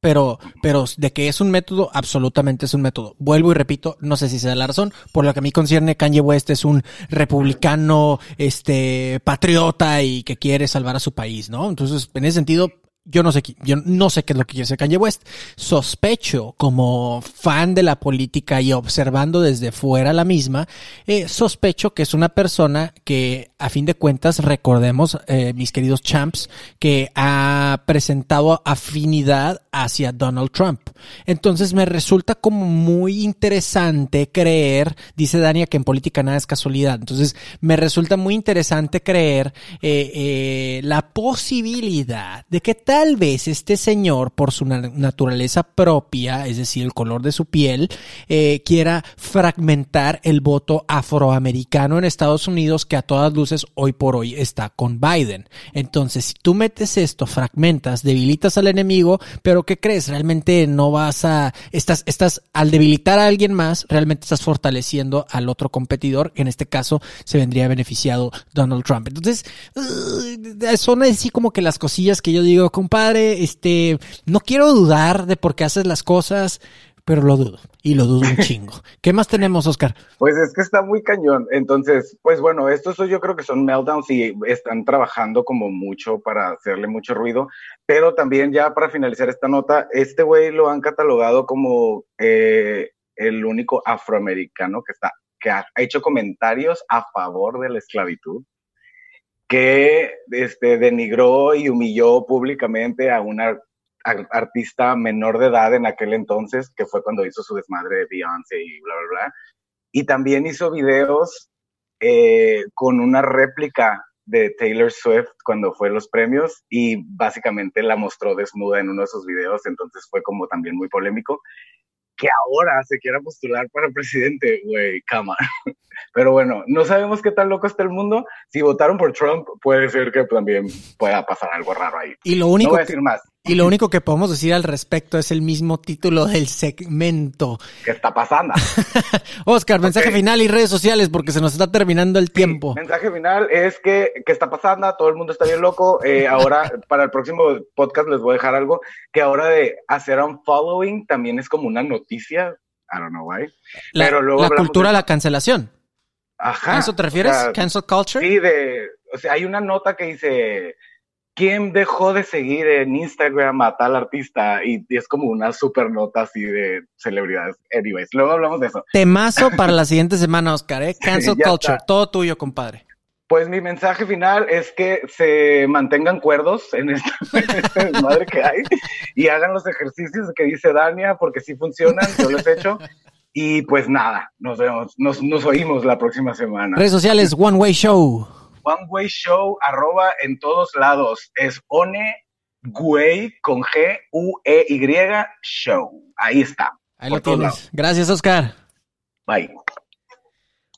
pero, pero de que es un método, absolutamente es un método. Vuelvo y repito, no sé si sea la razón. Por lo que a mí concierne, Kanye West es un republicano, este, patriota y que quiere salvar a su país, ¿no? Entonces, en ese sentido, yo no sé, yo no sé qué es lo que quiere hacer Kanye West. Sospecho, como fan de la política y observando desde fuera la misma, eh, sospecho que es una persona que, a fin de cuentas, recordemos, eh, mis queridos champs, que ha presentado afinidad hacia Donald Trump. Entonces me resulta como muy interesante creer, dice Dania que en política nada es casualidad. Entonces me resulta muy interesante creer eh, eh, la posibilidad de que tal vez este señor, por su na- naturaleza propia, es decir, el color de su piel, eh, quiera fragmentar el voto afroamericano en Estados Unidos que a todas luces hoy por hoy está con Biden. Entonces, si tú metes esto, fragmentas, debilitas al enemigo, pero ¿qué crees? Realmente no vas a, estás, estás, al debilitar a alguien más, realmente estás fortaleciendo al otro competidor, en este caso se vendría beneficiado Donald Trump. Entonces, uh, son así como que las cosillas que yo digo, compadre, este, no quiero dudar de por qué haces las cosas, pero lo dudo, y lo dudo un chingo. ¿Qué más tenemos, Oscar? Pues es que está muy cañón. Entonces, pues bueno, estos yo creo que son meltdowns y están trabajando como mucho para hacerle mucho ruido. Pero también ya para finalizar esta nota, este güey lo han catalogado como eh, el único afroamericano que está, que ha hecho comentarios a favor de la esclavitud, que este, denigró y humilló públicamente a una artista menor de edad en aquel entonces, que fue cuando hizo su desmadre de Beyoncé y bla, bla, bla. Y también hizo videos eh, con una réplica de Taylor Swift cuando fue los premios y básicamente la mostró desnuda en uno de esos videos, entonces fue como también muy polémico. Que ahora se quiera postular para presidente, güey, cama. Pero bueno, no sabemos qué tan loco está el mundo. Si votaron por Trump, puede ser que también pueda pasar algo raro ahí. Y lo No único voy a que- decir más. Y lo único que podemos decir al respecto es el mismo título del segmento. ¿Qué está pasando? Oscar, mensaje final y redes sociales porque se nos está terminando el tiempo. Mensaje final es que, ¿qué está pasando? Todo el mundo está bien loco. Eh, ahora, para el próximo podcast les voy a dejar algo que ahora de hacer un following también es como una noticia. I don't know why. La, Pero luego la cultura de la cancelación. Ajá. ¿A eso te refieres? O sea, ¿Cancel culture? Sí, de, o sea, hay una nota que dice, ¿quién dejó de seguir en Instagram a tal artista? Y, y es como una super nota así de celebridades. Anyways, luego hablamos de eso. Temazo para la siguiente semana, Oscar, ¿eh? Cancel culture. está. Todo tuyo, compadre. Pues mi mensaje final es que se mantengan cuerdos en esta, en desmadre que hay y hagan los ejercicios que dice Dania, porque sí funcionan, yo los he hecho. Y pues nada, nos vemos, nos, nos oímos la próxima semana. Redes sociales, One Way Show. One Way Show, arroba en todos lados. Es One Güey con G, U, E, Y, Show. Ahí está. Ahí lo tienes. lados. Gracias, Oscar. Bye.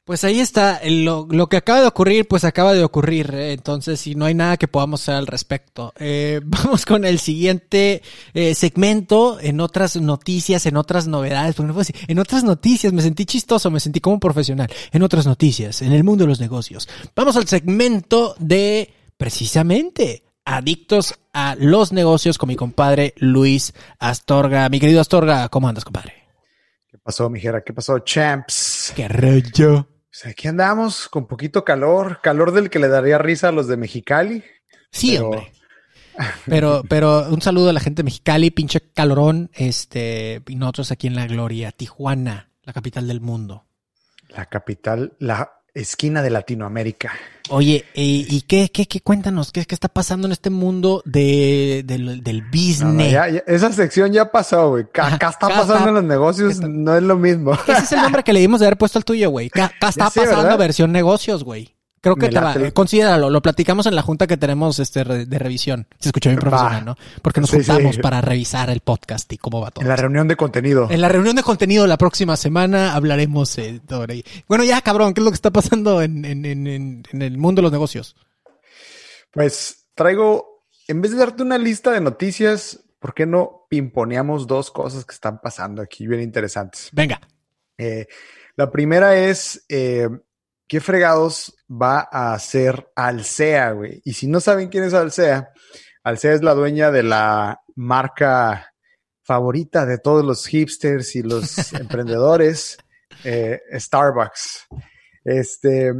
Pues ahí está, lo, lo que acaba de ocurrir, pues acaba de ocurrir, ¿eh? entonces si no hay nada que podamos hacer al respecto. Eh, vamos con el siguiente eh, segmento, en otras noticias, en otras novedades, porque no puedo decir, en otras noticias, me sentí chistoso, me sentí como un profesional, en otras noticias, en el mundo de los negocios. Vamos al segmento de, precisamente, adictos a los negocios con mi compadre Luis Astorga. Mi querido Astorga, ¿cómo andas, compadre? ¿Qué pasó, mijera? ¿Qué pasó, champs? ¿Qué rollo? Pues aquí andamos con poquito calor, calor del que le daría risa a los de Mexicali. Sí, Pero- hombre. Pero, pero un saludo a la gente de Mexicali, pinche calorón, este, y nosotros aquí en la gloria, Tijuana, la capital del mundo. La capital, la esquina de Latinoamérica. Oye, ¿y, y qué, qué, qué? Cuéntanos, ¿qué, qué está pasando en este mundo de, del, del business? no, ya- ya- esa sección ya pasó, güey. Acá está pasando está- en los negocios, está- no es lo mismo. Ese es el nombre que le dimos de haber puesto al tuyo, güey. Acá está Ya pasando versión negocios, güey. Creo que te va, eh, considéralo, lo platicamos en la junta que tenemos este re- de revisión. Se escuchó bien profesional, ¿no? Porque nos Sí, sí. juntamos para revisar el podcast y cómo va todo. En la reunión de contenido. En la reunión de contenido la próxima semana hablaremos eh, sobre. Bueno, ya, cabrón, ¿qué es lo que está pasando en, en- en- en- en el mundo de los negocios? Pues traigo, en vez de darte una lista de noticias, ¿por qué no pimponeamos dos cosas que están pasando aquí bien interesantes? Venga. Eh, la primera es, eh, ¿qué fregados va a hacer Alsea, güey? Y si no saben quién es Alsea, Alsea es la dueña de la marca favorita de todos los hipsters y los emprendedores, eh, Starbucks. Este,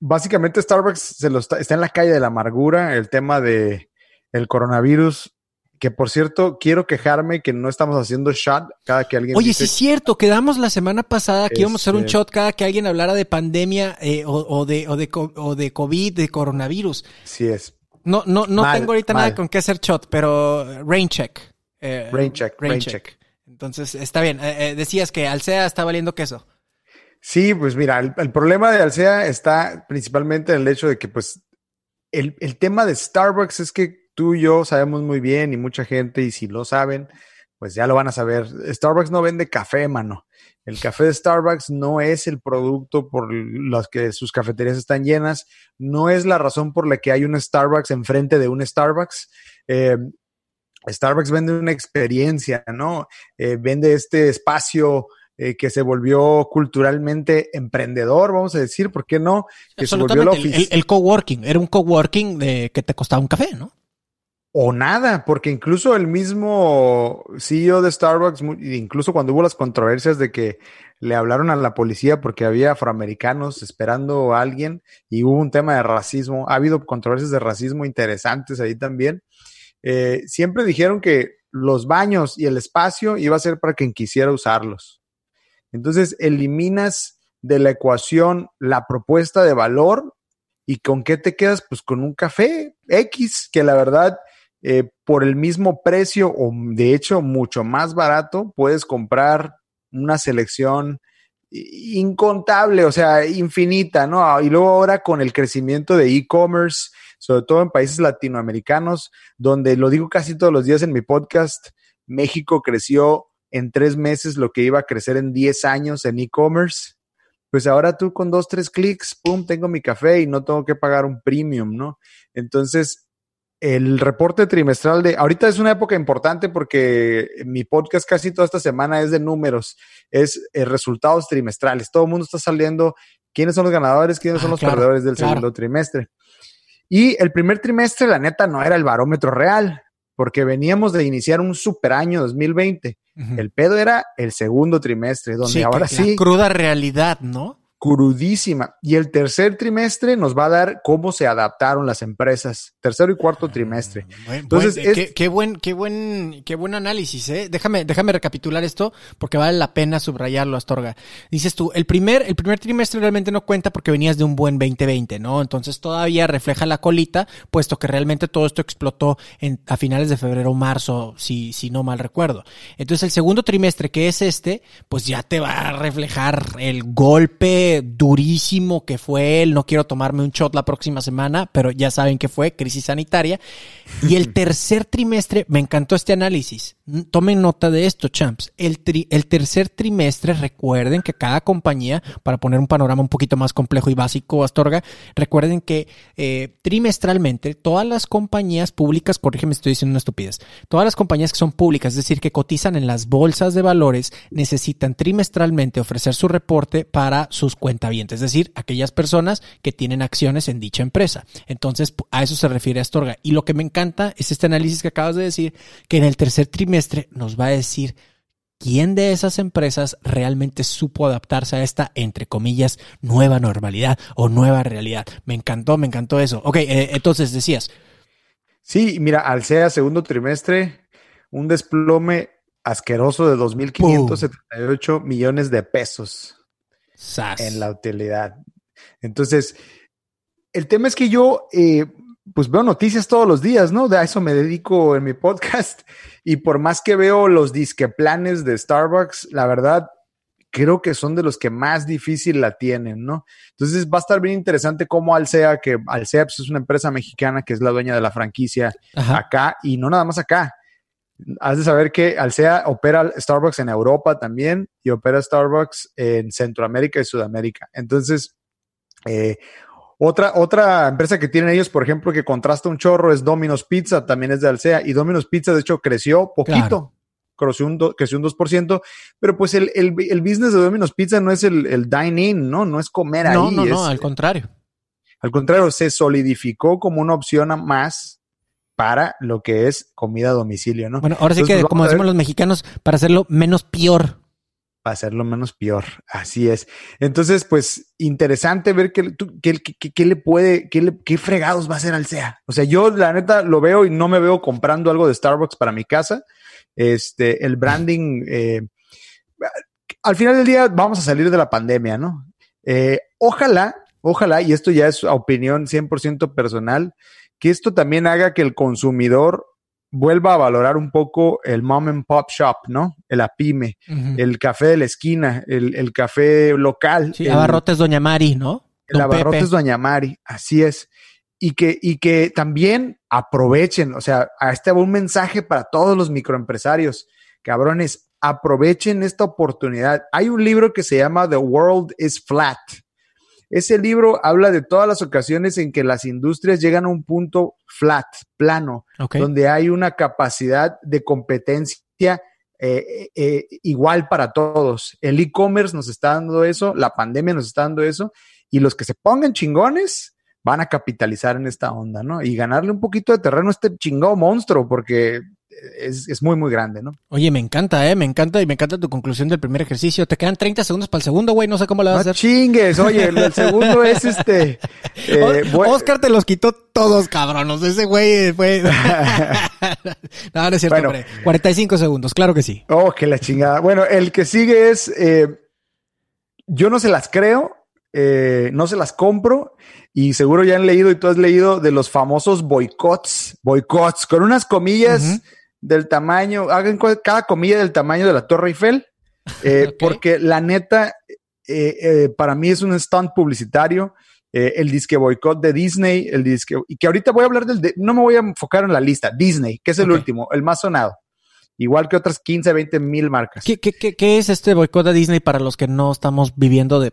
básicamente Starbucks se lo está, está en la calle de la amargura. El tema de el coronavirus que por cierto, quiero quejarme que no estamos haciendo shot cada que alguien Oye, dice- sí es cierto, quedamos la semana pasada que íbamos a hacer un Este- shot cada que alguien hablara de pandemia eh, o, o de, o, de, o de COVID, de coronavirus. Sí es. No, no, no Mal, tengo ahorita mal. nada con qué hacer shot, pero rain check. Eh, Rain check, rain check. Entonces, está bien. Eh, decías que Alsea está valiendo queso. Sí, pues mira, el, el problema de Alsea está principalmente en el hecho de que, pues, el, el tema de Starbucks es que tú y yo sabemos muy bien y mucha gente, y si lo saben, pues ya lo van a saber. Starbucks no vende café, mano. El café de Starbucks no es el producto por los que sus cafeterías están llenas, no es la razón por la que hay un Starbucks enfrente de un Starbucks. Eh, Starbucks vende una experiencia, ¿no? Eh, vende este espacio eh, que se volvió culturalmente emprendedor, vamos a decir, ¿por qué no? Que se volvió la el- el coworking. Era un coworking de que te costaba un café, ¿no? O nada, porque incluso el mismo CEO de Starbucks, incluso cuando hubo las controversias de que le hablaron a la policía porque había afroamericanos esperando a alguien y hubo un tema de racismo, ha habido controversias de racismo interesantes ahí también. eh, siempre dijeron que los baños y el espacio iba a ser para quien quisiera usarlos. Entonces eliminas de la ecuación la propuesta de valor y con qué te quedas, pues con un café X, que la verdad, eh, por el mismo precio o de hecho mucho más barato, puedes comprar una selección incontable, o sea, infinita, ¿no? Y luego ahora con el crecimiento de e-commerce, sobre todo en países latinoamericanos, donde lo digo casi todos los días en mi podcast, México creció en tres meses lo que iba a crecer en 10 años en e-commerce. Pues ahora tú con dos, tres clics, pum, tengo mi café y no tengo que pagar un premium, ¿no? Entonces, el reporte trimestral de, ahorita es una época importante porque mi podcast casi toda esta semana es de números, es eh, resultados trimestrales. Todo el mundo está saliendo quiénes son los ganadores, quiénes son Ah, los claro, perdedores del claro. segundo trimestre. Y el primer trimestre, la neta, no era el barómetro real, porque veníamos de iniciar un super año 2020. Ujú. El pedo era el segundo trimestre, donde Sí, ahora sí, La cruda realidad, ¿no? Crudísima. Y el tercer trimestre nos va a dar cómo se adaptaron las empresas. Tercero y cuarto trimestre. Buen- Entonces, buen- eh, es- qué, qué buen, qué buen, qué buen análisis, ¿eh? Déjame, déjame recapitular esto porque vale la pena subrayarlo, Astorga. Dices tú, el primer, el primer trimestre realmente no cuenta porque venías de un buen 2020, ¿no? Entonces todavía refleja la colita, puesto que realmente todo esto explotó en, a finales de febrero o marzo, si, si no mal recuerdo. Entonces el segundo trimestre, que es este, pues ya te va a reflejar el golpe durísimo que fue el no quiero tomarme un shot la próxima semana, pero ya saben que fue crisis sanitaria. Y el tercer trimestre, me encantó este análisis. Tomen nota de esto, champs. El, tri- tercer trimestre, recuerden que cada compañía, para poner un panorama un poquito más complejo y básico, Astorga, recuerden que eh, trimestralmente todas las compañías públicas, corrígeme estoy diciendo una estupidez, todas las compañías que son públicas, es decir, que cotizan en las bolsas de valores, necesitan trimestralmente ofrecer su reporte para sus cuentavientes, es decir, aquellas personas que tienen acciones en dicha empresa. Entonces, a eso se refiere Astorga. Y lo que me encanta es este análisis que acabas de decir, que en el tercer trimestre nos va a decir quién de esas empresas realmente supo adaptarse a esta, entre comillas, nueva normalidad o nueva realidad. Me encantó, me encantó eso. Ok, eh, entonces decías, Sí, mira, al SEA segundo trimestre, un desplome asqueroso de 2.578 millones de pesos sas. en la utilidad. Entonces, el tema es que yo, eh, pues veo noticias todos los días, ¿no? De a eso me dedico en mi podcast. Y por más que veo los disqueplanes de Starbucks, la verdad, creo que son de los que más difícil la tienen, ¿no? Entonces va a estar bien interesante cómo Alsea, que Alsea pues, es una empresa mexicana que es la dueña de la franquicia Ajá. acá y no nada más acá. Has de saber que Alsea opera Starbucks en Europa también y opera Starbucks en Centroamérica y Sudamérica. Entonces, eh, otra, otra empresa que tienen ellos, por ejemplo, que contrasta un chorro es Domino's Pizza, también es de Alsea. Y Domino's Pizza, de hecho, creció poquito. Claro. Creció un, do- creció un 2%, pero pues el, el, el business de Domino's Pizza no es el, el dine-in, ¿no? No es comer No, ahí. no, no, es- al contrario. al contrario, se solidificó como una opción a más para lo que es comida a domicilio, ¿no? Bueno, ahora sí Entonces, que, pues, como decimos los mexicanos, para hacerlo menos peor. Para hacerlo menos peor. Así es. Entonces, pues, interesante ver qué, qué le puede, qué, fregados va a hacer Alsea. O sea, yo la neta lo veo y no me veo comprando algo de Starbucks para mi casa. Este, el branding, eh, al final del día vamos a salir de la pandemia, ¿no? Eh, ojalá, ojalá, y esto ya es opinión 100% personal, que esto también haga que el consumidor vuelva a valorar un poco el mom and pop shop, ¿no? El apime, Ujú. el café de la esquina, el, el café local. Sí, el, abarrotes Doña Mari, ¿no? el abarrotes Pepe. Doña Mari, así es. Y que, y que también aprovechen, o sea, a este va un mensaje para todos los microempresarios. Cabrones, aprovechen esta oportunidad. Hay un libro que se llama The World is Flat. Ese libro habla de todas las ocasiones en que las industrias llegan a un punto flat, plano, donde hay una capacidad de competencia eh, eh, igual para todos. El e-commerce nos está dando eso, la pandemia nos está dando eso, y los que se pongan chingones van a capitalizar en esta onda, ¿no? Y ganarle un poquito de terreno a este chingado monstruo, porque es, es muy, muy grande, ¿no? Oye, me encanta, ¿eh? Me encanta y me encanta tu conclusión del primer ejercicio. Te quedan 30 segundos para el segundo, güey. No sé cómo le vas No a hacer. chingues, oye, el, segundo es este. eh, Oscar te los quitó todos, cabronos. Ese güey fue. no, no es cierto, Bueno. hombre. 45 segundos, claro que sí. Oh, que la chingada. Bueno, el que sigue es, eh, yo no se las creo, eh, no se las compro y seguro ya han leído y tú has leído de los famosos boicots, boicots, con unas comillas. Del tamaño, hagan cada comilla del tamaño de la Torre Eiffel, eh, porque la neta, eh, eh, para mí es un stunt publicitario. eh, el disque boicot de Disney, el disque, y que ahorita voy a hablar del, de- no me voy a enfocar en la lista, Disney, que es el último, el más sonado, igual que otras 15, 20 mil marcas. ¿Qué, qué, qué, qué es este boicot a Disney para los que no estamos viviendo de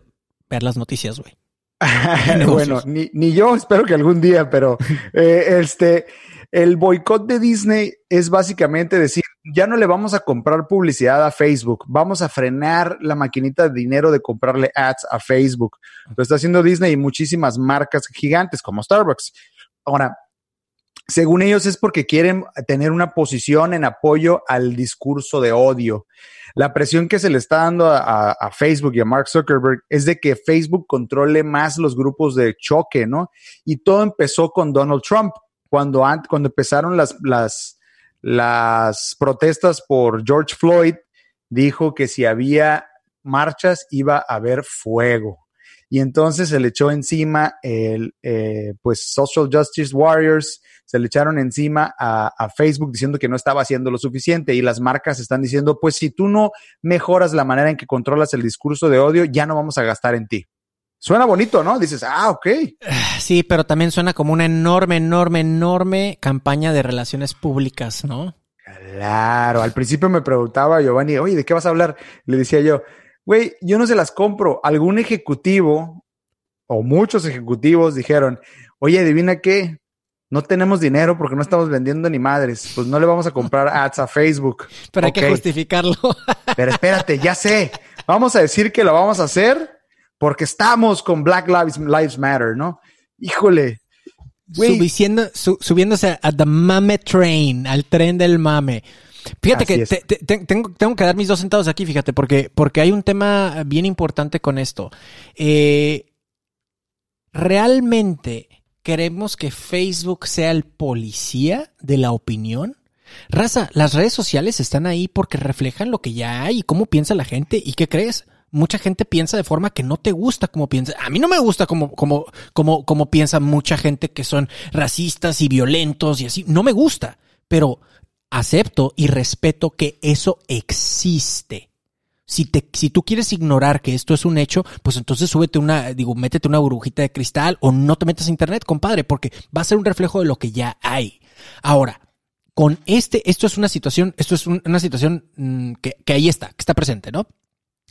ver las noticias, güey? bueno, ni, ni yo espero que algún día, pero eh, este, el boicot de Disney es básicamente decir, ya no le vamos a comprar publicidad a Facebook, vamos a frenar la maquinita de dinero de comprarle ads a Facebook. Lo está haciendo Disney y muchísimas marcas gigantes como Starbucks. Ahora, según ellos es porque quieren tener una posición en apoyo al discurso de odio. La presión que se le está dando a, a- Facebook y a Mark Zuckerberg es de que Facebook controle más los grupos de choque, ¿no? Y todo empezó con Donald Trump, cuando, cuando empezaron las, las, las protestas por George Floyd, dijo que si había marchas iba a haber fuego. Y entonces se le echó encima el, eh, pues, Social Justice Warriors, se le echaron encima a, a Facebook diciendo que no estaba haciendo lo suficiente y las marcas están diciendo, pues si tú no mejoras la manera en que controlas el discurso de odio, ya no vamos a gastar en ti. Suena bonito, ¿no? Dices, ah, ok. Sí, pero también suena como una enorme, enorme, enorme campaña de relaciones públicas, ¿no? Claro, al principio me preguntaba Giovanni, oye, ¿de qué vas a hablar? Le decía yo, güey, yo no se las compro. Algún ejecutivo o muchos ejecutivos dijeron, oye, adivina qué, no tenemos dinero porque no estamos vendiendo ni madres, pues no le vamos a comprar ads a Facebook. Pero hay que justificarlo. Pero espérate, ya sé, vamos a decir que lo vamos a hacer porque estamos con Black Lives, Lives Matter, ¿no? Híjole. Subiciendo- su- subiéndose a the mame train, al tren del mame. Fíjate Así que te- tengo, tengo que dar mis dos centavos aquí, fíjate, porque, porque hay un tema bien importante con esto. Eh, ¿Realmente queremos que Facebook sea el policía de la opinión? Raza, las redes sociales están ahí porque reflejan lo que ya hay y cómo piensa la gente. ¿Y qué crees? Mucha gente piensa de forma que no te gusta como piensa. A mí no me gusta como, como, como, como piensa mucha gente que son racistas y violentos y así. No me gusta, pero acepto y respeto que eso existe. Si, te, si tú quieres ignorar que esto es un hecho, pues entonces súbete una, digo, métete una burbujita de cristal o no te metas a internet, compadre, porque va a ser un reflejo de lo que ya hay. Ahora, con este, esto es una situación, esto es un- una situación mm, que, que ahí está, que está presente, ¿no?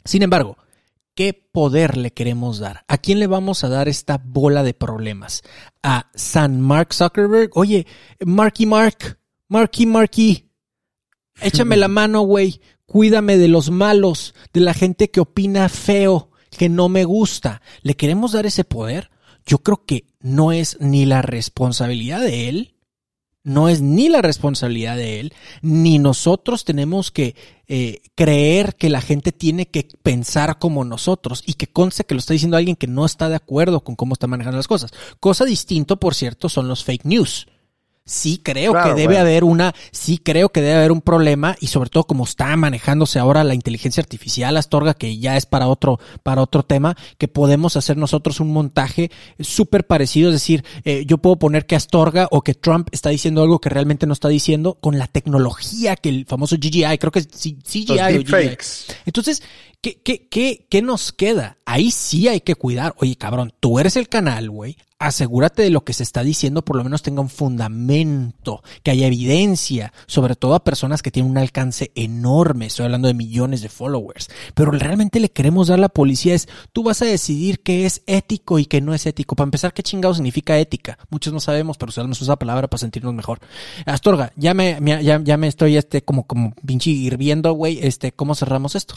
Sin embargo, ¿qué poder le queremos dar? ¿A quién le vamos a dar esta bola de problemas? ¿A San Mark Zuckerberg? Oye, Marky Mark, Marky Marky, échame la mano, güey. Cuídame de los malos, de la gente que opina feo, que no me gusta. ¿Le queremos dar ese poder? Yo creo que no es ni la responsabilidad de él, no es ni la responsabilidad de él, ni nosotros tenemos que eh, creer que la gente tiene que pensar como nosotros y que conste que lo está diciendo alguien que no está de acuerdo con cómo está manejando las cosas. Cosa distinto, por cierto, son los fake news sí creo Claro, que debe bueno. haber una, sí creo que debe haber un problema y sobre todo como está manejándose ahora la inteligencia artificial, Astorga, que ya es para otro, para otro tema, que podemos hacer nosotros un montaje súper parecido, es decir, eh, yo puedo poner que Astorga o que Trump está diciendo algo que realmente no está diciendo con la tecnología que el famoso GGI, creo que es CGI Los o GGI. Entonces, ¿qué, qué, qué, ¿qué nos queda? Ahí sí hay que cuidar. Oye, cabrón, tú eres el canal, güey. Asegúrate de lo que se está diciendo, por lo menos tenga un fundamento, que haya evidencia, sobre todo a personas que tienen un alcance enorme. Estoy hablando de millones de followers. Pero realmente le queremos dar a la policía es, tú vas a decidir qué es ético y qué no es ético. Para empezar, ¿qué chingado significa ética? Muchos no sabemos, pero usamos esa palabra para sentirnos mejor. Astorga, ya me, ya, ya me estoy este, como, como pinche hirviendo, güey. Este, ¿cómo cerramos esto?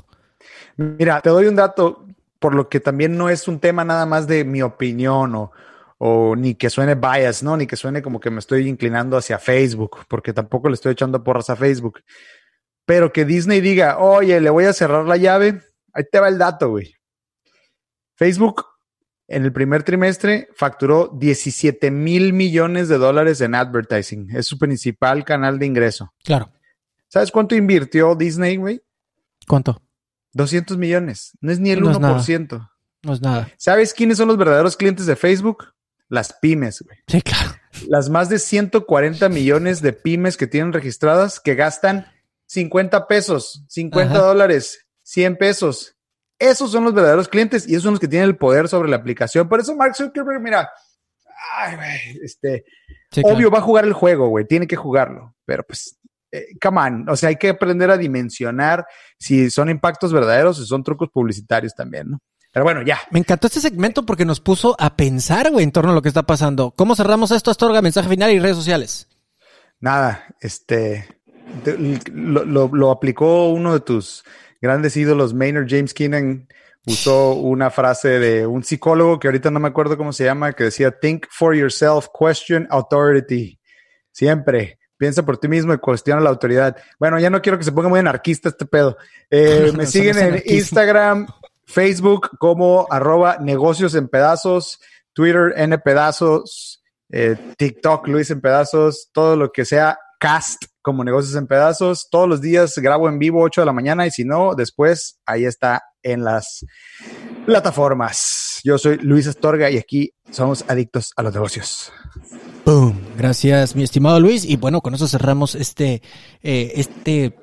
Mira, te doy un dato, por lo que también no es un tema nada más de mi opinión o, o ni que suene bias, ¿no? Ni que suene como que me estoy inclinando hacia Facebook, porque tampoco le estoy echando porras a Facebook. Pero que Disney diga, oye, le voy a cerrar la llave, ahí te va el dato, güey. Facebook en el primer trimestre facturó 17 mil millones de dólares en advertising. Es su principal canal de ingreso. Claro. ¿Sabes cuánto invirtió Disney, güey? ¿Cuánto? 200 millones. No es ni el No es nada. 1%. No es nada. ¿Sabes quiénes son los verdaderos clientes de Facebook? Las pymes, güey. Sí, claro. Las más de 140 millones de pymes que tienen registradas que gastan 50 pesos, 50 Ajá. dólares, 100 pesos. Esos son los verdaderos clientes y esos son los que tienen el poder sobre la aplicación. Por eso Mark Zuckerberg, mira, ay, güey, este, Sí, obvio va a jugar el juego, güey, tiene que jugarlo, pero pues, eh, come on, o sea, hay que aprender a dimensionar si son impactos verdaderos o son trucos publicitarios también, ¿no? Pero bueno, ya. Me encantó este segmento porque nos puso a pensar, güey, en torno a lo que está pasando. ¿Cómo cerramos esto, Astorga? Mensaje final y redes sociales. Nada, este, te- lo, lo- lo aplicó uno de tus grandes ídolos, Maynard James Keenan, usó una frase de un psicólogo que ahorita no me acuerdo cómo se llama, que decía, think for yourself, question authority. Siempre, piensa por ti mismo y cuestiona la autoridad. Bueno, ya no quiero que se ponga muy anarquista este pedo. Eh, me siguen en. Instagram, Facebook como arroba negocios en pedazos, Twitter N pedazos, eh, TikTok Luis en pedazos, todo lo que sea cast como negocios en pedazos. Todos los días grabo en vivo 8 de la mañana y si no, después ahí está en las plataformas. Yo soy Luis Astorga y aquí somos adictos a los negocios. Boom. Gracias, mi estimado Luis. Y bueno, con eso cerramos este, eh, este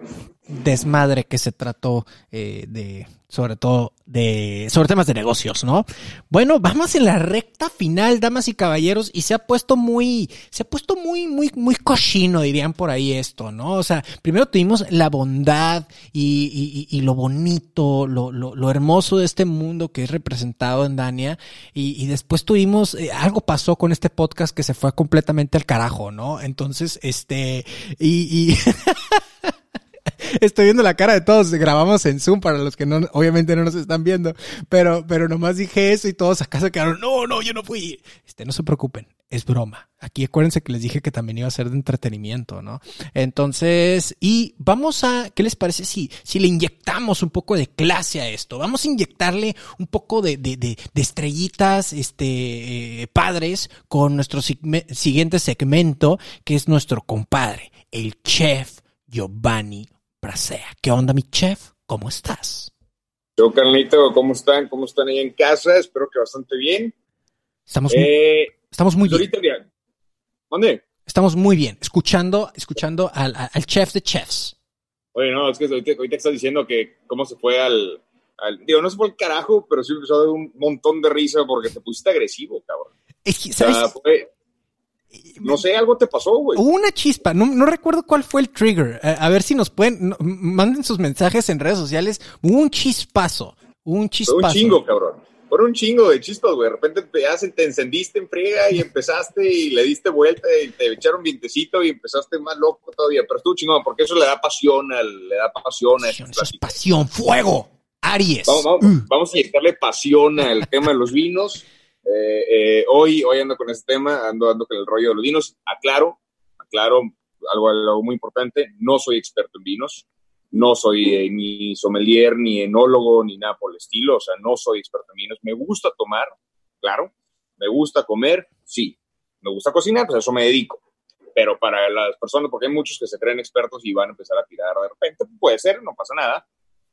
desmadre que se trató eh, de, sobre todo, de, sobre temas de negocios, ¿no? Bueno, vamos en la recta final, damas y caballeros, y se ha puesto muy, se ha puesto muy, muy, muy cochino, dirían por ahí esto, ¿no? O sea, primero tuvimos la bondad y, y- y- lo bonito, lo, lo, lo hermoso de este mundo que es representado en Dania, y, y después tuvimos, eh, algo pasó con este podcast que se fue completamente al carajo, ¿no? Entonces, este, y, y Estoy viendo la cara de todos. Grabamos en Zoom para los que obviamente no nos están viendo. Pero, pero nomás dije eso y todos acá se quedaron. No, no, yo no fui. Este, no se preocupen. Es broma. Aquí acuérdense que les dije que también iba a ser de entretenimiento, ¿no? Entonces, y vamos a, ¿qué les parece si, si le inyectamos un poco de clase a esto? Vamos a inyectarle un poco de, de, de, estrellitas, este, eh, padres con nuestro siguiente segmento, que es nuestro compadre, el chef Giovanni ¿Qué onda, mi chef? ¿Cómo estás? Yo, Carlito, ¿cómo están? ¿Cómo están ahí en casa? Espero que bastante bien. Estamos, muy- Eh, estamos muy pues bien. ¿Dónde? Estamos muy bien. Escuchando, escuchando al, al- chef de chefs. Oye, no, es que ahorita, ahorita estás diciendo que cómo se fue al, al- Digo, no se fue al carajo, pero sí empezó a dar un montón de risa porque te pusiste agresivo, cabrón. Es que, O sea, ¿sabes? fue- no sé, algo te pasó, güey. Hubo una chispa, no, no recuerdo cuál fue el trigger. A, a ver si nos pueden, no, manden sus mensajes en redes sociales. Hubo un chispazo, un Fue chispazo. un chingo, cabrón. Fueron un chingo de chispas, güey. De repente te, te encendiste en friega y empezaste y le diste vuelta y te echaron vientecito y empezaste más loco todavía. Pero estuvo chingón porque eso le da pasión, al, le da pasión a Pasión, esas eso es pláticas. pasión, fuego, Aries. Vamos, vamos, Mm. vamos a inyectarle pasión al tema de los vinos. Eh, eh, hoy, hoy ando con este tema, ando, ando con el rollo de los vinos. Aclaro, aclaro algo, algo muy importante, no soy experto en vinos, no soy eh, ni sommelier, ni enólogo, ni nada por el estilo, o sea, no soy experto en vinos. Me gusta tomar, claro, me gusta comer, sí, me gusta cocinar, pues a eso me dedico. Pero para las personas, porque hay muchos que se creen expertos y van a empezar a tirar de repente, puede ser, no pasa nada,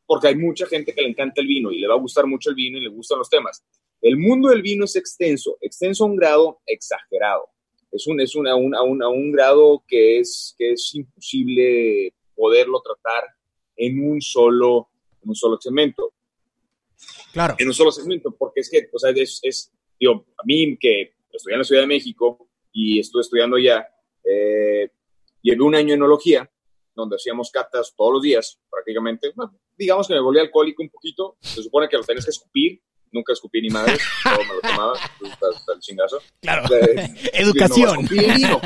porque hay mucha gente que le encanta el vino y le va a gustar mucho el vino y le gustan los temas. El mundo del vino es extenso, extenso a un grado exagerado. Es un, es una, un, a, un, a un grado que es, que es imposible poderlo tratar en un solo, en un solo segmento. Claro. En un solo segmento, porque es que, o sea, es, es digo, a mí que estudié en la Ciudad de México y estuve estudiando ya, eh, llevé un año en enología, donde hacíamos catas todos los días, prácticamente. Bueno, digamos que me volví alcohólico un poquito. Se supone que lo tenés que escupir. Nunca escupí ni madres, todo me lo tomaba, hasta, hasta el chingazo. Claro. Educación. No, escupí el vino.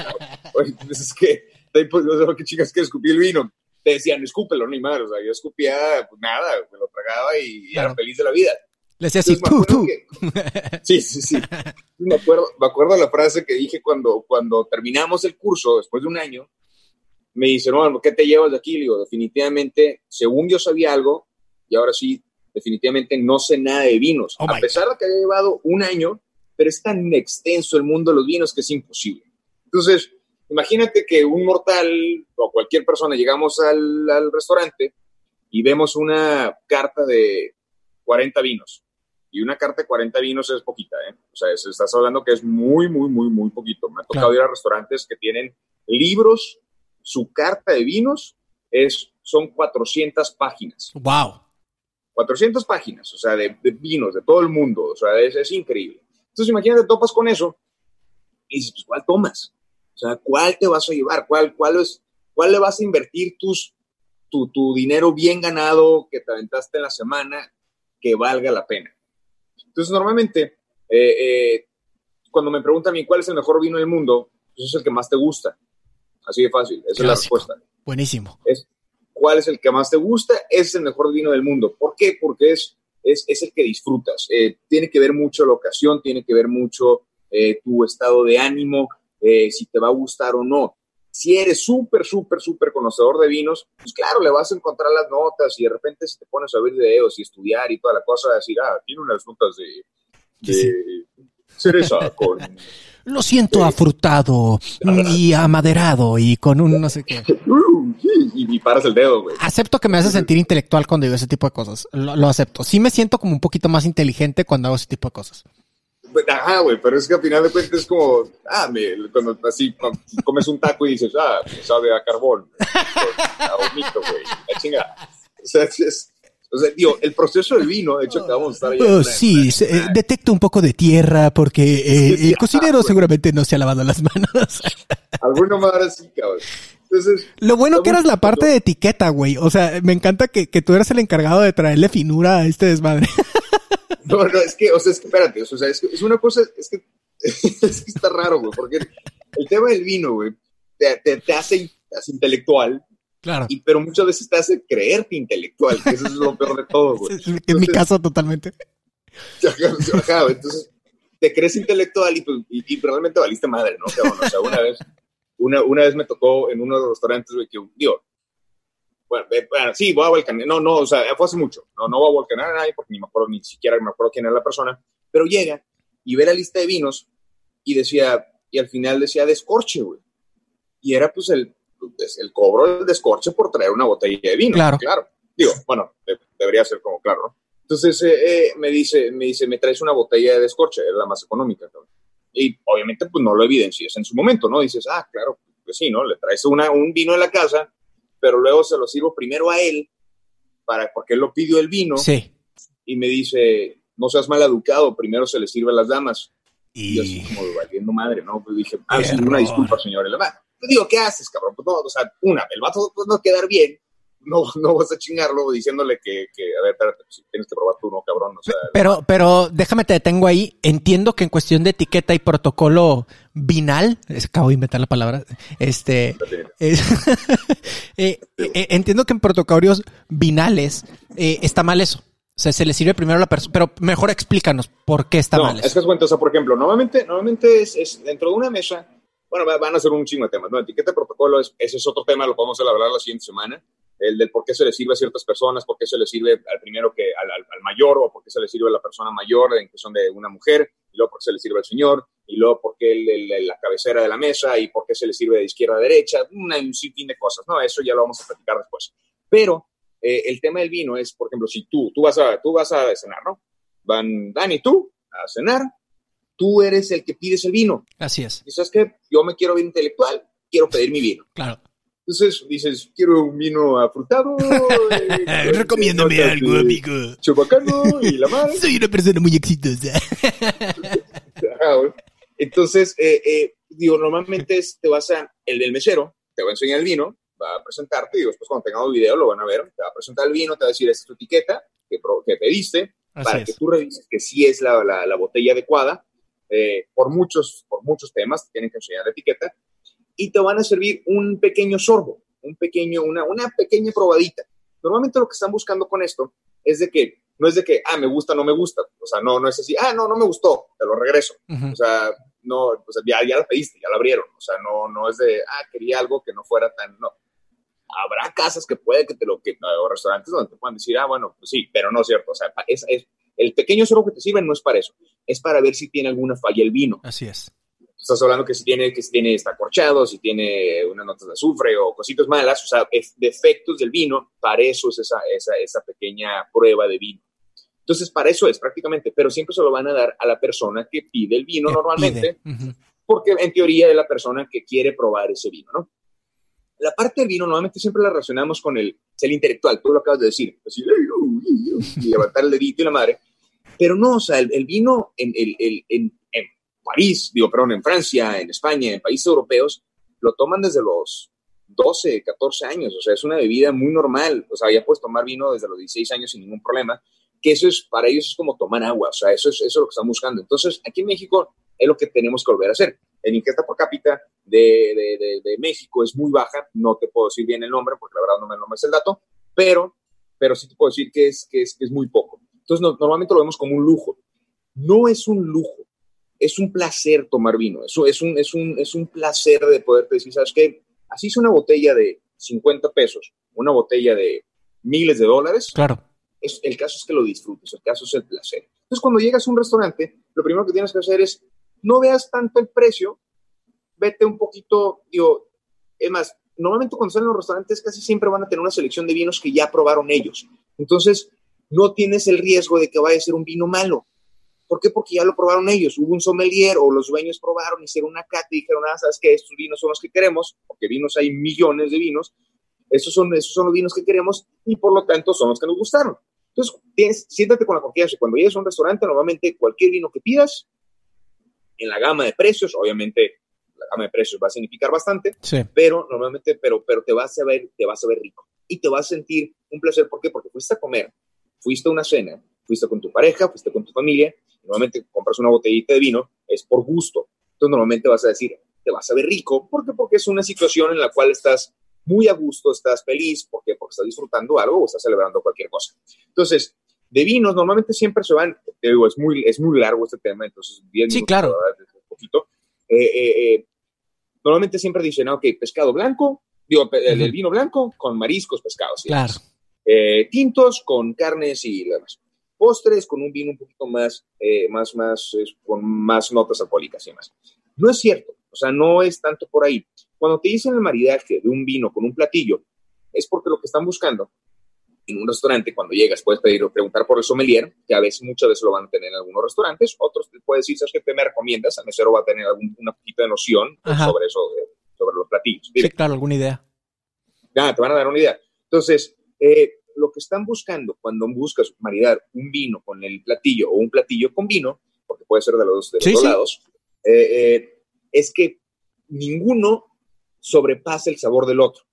Oye, pues es que, pues, qué chicas que escupí el vino. Te decían, escúpelo, ni madre. O sea, yo escupía, pues nada, me lo tragaba y Claro. era feliz de la vida. Le decía así, tú, tú. que- sí, sí, sí. Me acuerdo, me acuerdo la frase que dije cuando, cuando terminamos el curso, después de un año, me dice, no, ¿qué te llevas de aquí? Le digo, definitivamente, según yo sabía algo, y ahora sí, definitivamente no sé nada de vinos. Oh a pesar de que había llevado un año, pero es tan extenso el mundo de los vinos que es imposible. Entonces, imagínate que un mortal o cualquier persona llegamos al, al restaurante y vemos una carta de 40 vinos. Y una carta de 40 vinos es poquita, ¿eh? O sea, es- estás hablando que es muy, muy, muy, muy poquito. Me ha tocado Claro. ir a restaurantes que tienen libros, su carta de vinos es, son 400 páginas. Wow. 400 páginas, o sea, de, de vinos de todo el mundo, o sea, es, es increíble. Entonces, imagínate, topas con eso y dices, pues, ¿cuál tomas? O sea, ¿cuál te vas a llevar? ¿Cuál, cuál, es, cuál le vas a invertir tus, tu, tu dinero bien ganado que te aventaste en la semana que valga la pena? Entonces, normalmente, eh, eh, cuando me preguntan a mí cuál es el mejor vino del mundo, pues es el que más te gusta. Así de fácil, esa es la respuesta Buenísimo. es cuál es el que más te gusta, ese es el mejor vino del mundo. ¿Por qué? Porque es, es, es el que disfrutas. Eh, tiene que ver mucho la ocasión, tiene que ver mucho eh, tu estado de ánimo, eh, si te va a gustar o no. Si eres súper, súper, súper conocedor de vinos, pues claro, le vas a encontrar las notas y de repente si te pones a ver videos y estudiar y toda la cosa, vas a decir, ah, tiene unas notas de, de cereza con Lo siento afrutado y amaderado y con un no sé qué. y, y paras el dedo, güey. Acepto que me hace sentir intelectual cuando digo ese tipo de cosas. Lo, lo acepto. Sí me siento como un poquito más inteligente cuando hago ese tipo de cosas. Pues, Ajá, güey, pero es que al final de cuentas es como, ah, me, cuando así comes un taco y dices, ah, sabe a carbón, a vomito, güey, la chingada. O sea, es, es- o sea, digo, el proceso del vino, de hecho, que vamos a estar. Oh, sí, se- eh, detecto un poco de tierra porque eh, Sí, el cocinero seguramente no se ha lavado las manos. Alguna madre así, cabrón. Entonces, Lo bueno que eras la parte de etiqueta, güey. O sea, me encanta que, que tú eras el encargado de traerle finura a este desmadre. no, no, es que, o sea, es que espérate, o sea, es, que es una cosa, es que, es que está raro, güey, porque el tema del vino, güey, te, te, te hace, te hace intelectual, Claro. y, pero muchas veces te hace creerte intelectual, que eso es lo peor de todo, güey. Es, mi caso totalmente. Ajá, entonces te crees intelectual y, pues, y, y realmente valiste madre, ¿no? Cabrón? O sea, una vez, una, una vez me tocó en uno de los restaurantes, güey, que, digo, bueno, eh, bueno, sí, voy a volcanear, no, no, o sea, fue hace mucho, no, no voy a volcanear a nadie porque ni me acuerdo, ni siquiera me acuerdo quién era la persona, pero llega y ve la lista de vinos y decía, y al final decía descorche, güey. Y era pues el, el cobro del descorche por traer una botella de vino. Claro. Claro. Digo, bueno, de- debería ser como claro, ¿no? Entonces eh, eh, me dice, me dice, me traes una botella de descorche, era la más económica. cabrón. Y obviamente pues no lo evidencias en su momento, ¿no? Dices, ah, claro, pues sí, ¿no? Le traes una, un vino de la casa, pero luego se lo sirvo primero a él, para, porque él lo pidió el vino, Sí. y me dice, no seas mal educado, primero se le sirve a las damas. Y yo Y así como valiendo madre, ¿no? Pues dije, ah, sí, una disculpa, señor. Y la va, digo, ¿qué haces, cabrón? Pues no, o sea, una, el vato pues, no quedar bien, no, no vas a chingarlo diciéndole que, que a ver, espérate, pues, tienes que probar tú, no, cabrón, o sea, Pero, pero déjame te detengo ahí. Entiendo que en cuestión de etiqueta y protocolo vinal, es- acabo de inventar la palabra, este, es- eh, eh, entiendo que en protocolos vinales eh, está mal eso. O sea, se le sirve primero a la persona, pero mejor explícanos por qué está no, mal es eso. que es cuenta, o sea, por ejemplo, normalmente, normalmente es, es dentro de una mesa, bueno, va- van a ser un chingo de temas, ¿no? Etiqueta de protocolo, es, ese es otro tema, lo podemos hablar la siguiente semana, el del por qué se le sirve a ciertas personas, por qué se le sirve al primero que al, al- al mayor, o por qué se le sirve a la persona mayor en cuestión de una mujer, y luego por qué se le sirve al señor, y luego por qué el- el- la cabecera de la mesa, y por qué se le sirve de izquierda a derecha, una- un sinfín de cosas, ¿no? Eso ya lo vamos a platicar después. Pero eh, el tema del vino es, por ejemplo, si tú, tú vas a, tú vas a cenar, ¿no? Van Dani y tú a cenar, tú eres el que pides el vino. Así es, Y sabes que yo me quiero ver intelectual, quiero pedir mi vino. claro. Entonces dices, quiero un vino afrutado. eh, Recomiéndame algo, amigo. Chabacano y la madre. Soy una persona muy exitosa. Güey. Entonces, eh, eh, digo, normalmente es- te vas a, el del mesero, te va a enseñar el vino, va a presentarte, y después cuando tengamos video lo van a ver, te va a presentar el vino, te va a decir, esta es tu etiqueta que, que pediste, Así para que tú revises que sí es la, la- la botella adecuada, eh, por, muchos, por muchos temas, te tienen que enseñar la etiqueta, y te van a servir un pequeño sorbo, un pequeño, una, una pequeña probadita. Normalmente lo que están buscando con esto es de que, no es de que, ah, me gusta, no me gusta, o sea, no, no es así, ah, no, no me gustó, te lo regreso. Ujú. O sea, no, o sea, ya, ya la pediste, ya la abrieron. O sea, no, no es de, ah, quería algo que no fuera tan, no. Habrá casas que puede que te lo, que, o restaurantes donde te puedan decir, ah, bueno, pues sí, pero no es cierto. O sea, es, es- el pequeño sorbo que te sirven no es para eso. Es para ver si tiene alguna falla el vino. Así es. Estás hablando que si tiene, que si tiene, está corchado, si tiene unas notas de azufre o cositas malas, o sea, es- defectos del vino, para eso es esa, esa, esa pequeña prueba de vino. Entonces, para eso es prácticamente, pero siempre se lo van a dar a la persona que pide el vino Que normalmente porque en teoría es la persona que quiere probar ese vino, ¿no? La parte del vino normalmente siempre la relacionamos con el, el intelectual, tú lo acabas de decir, así, y levantar el dedito y la madre, pero no, o sea, el, el vino en, el- en, en París, digo, perdón, en Francia, en España, en países europeos, lo toman desde los 12, 14 años, o sea, es una bebida muy normal, o sea, ya puedes tomar vino desde los 16 años sin ningún problema, que eso es, para ellos es como tomar agua, o sea, eso es, eso es lo que están buscando. Entonces, aquí en México es lo que tenemos que volver a hacer. El ingesta por cápita de, de- de- de México es muy baja, no te puedo decir bien el nombre porque la verdad no me, no me sé el dato, pero, pero sí te puedo decir que es, que es, que es muy poco. Entonces, no- normalmente lo vemos como un lujo. No es un lujo, es un placer tomar vino, eso es un, es un, es un placer de poder decir, ¿sabes qué? Así es una botella de 50 pesos, una botella de miles de dólares, Claro. es, el caso es que lo disfrutes, el caso es el placer. Entonces, cuando llegas a un restaurante, lo primero que tienes que hacer es no veas tanto el precio, vete un poquito, digo, es más, normalmente cuando salen los restaurantes casi siempre van a tener una selección de vinos que ya probaron ellos. Entonces, no tienes el riesgo de que vaya a ser un vino malo. ¿Por qué? Porque ya lo probaron ellos. Hubo un sommelier o los dueños probaron, hicieron una cata y dijeron, ah, ¿sabes qué? Estos vinos son los que queremos, porque vinos hay millones de vinos. Esos son, esos son los vinos que queremos y por lo tanto son los que nos gustaron. Entonces, tienes, siéntate con la confianza. Cuando llegues a un restaurante, normalmente cualquier vino que pidas, en la gama de precios, obviamente la gama de precios va a significar bastante, Sí. pero normalmente, pero, pero te vas a ver, te vas a ver rico y te vas a sentir un placer. ¿Por qué? Porque fuiste a comer, fuiste a una cena, fuiste con tu pareja, fuiste con tu familia, normalmente compras una botellita de vino, es por gusto. Entonces normalmente vas a decir, te vas a ver rico, ¿por qué? Porque es una situación en la cual estás muy a gusto, estás feliz, ¿por qué? Porque estás disfrutando algo o estás celebrando cualquier cosa. Entonces, de vinos normalmente siempre se van, te digo, es muy, es muy largo este tema, entonces 10 Sí, minutos, claro. verdad, un poquito. Eh, eh, eh, normalmente siempre dicen, ah, ok, pescado blanco, digo, el, el vino blanco con mariscos, pescados. Claro. Eh, tintos con carnes y demás. Postres con un vino un poquito más, eh, más, más, con más notas alcohólicas y demás. No es cierto, o sea, no es tanto por ahí. Cuando te dicen el maridaje de un vino con un platillo, es porque lo que están buscando en un restaurante, cuando llegas, puedes pedir o preguntar por el sommelier, que a veces, muchas veces lo van a tener en algunos restaurantes, otros te puedes decir, ¿sabes qué me recomiendas? El mesero va a tener algún, una poquita de noción Ajá. sobre eso, eh, sobre los platillos. Sí, claro, alguna idea. Ya, te van a dar una idea. Entonces, eh, lo que están buscando cuando buscas maridar un vino con el platillo o un platillo con vino, porque puede ser de los, de los Sí, dos sí. lados, eh, eh, es que ninguno sobrepase el sabor del otro.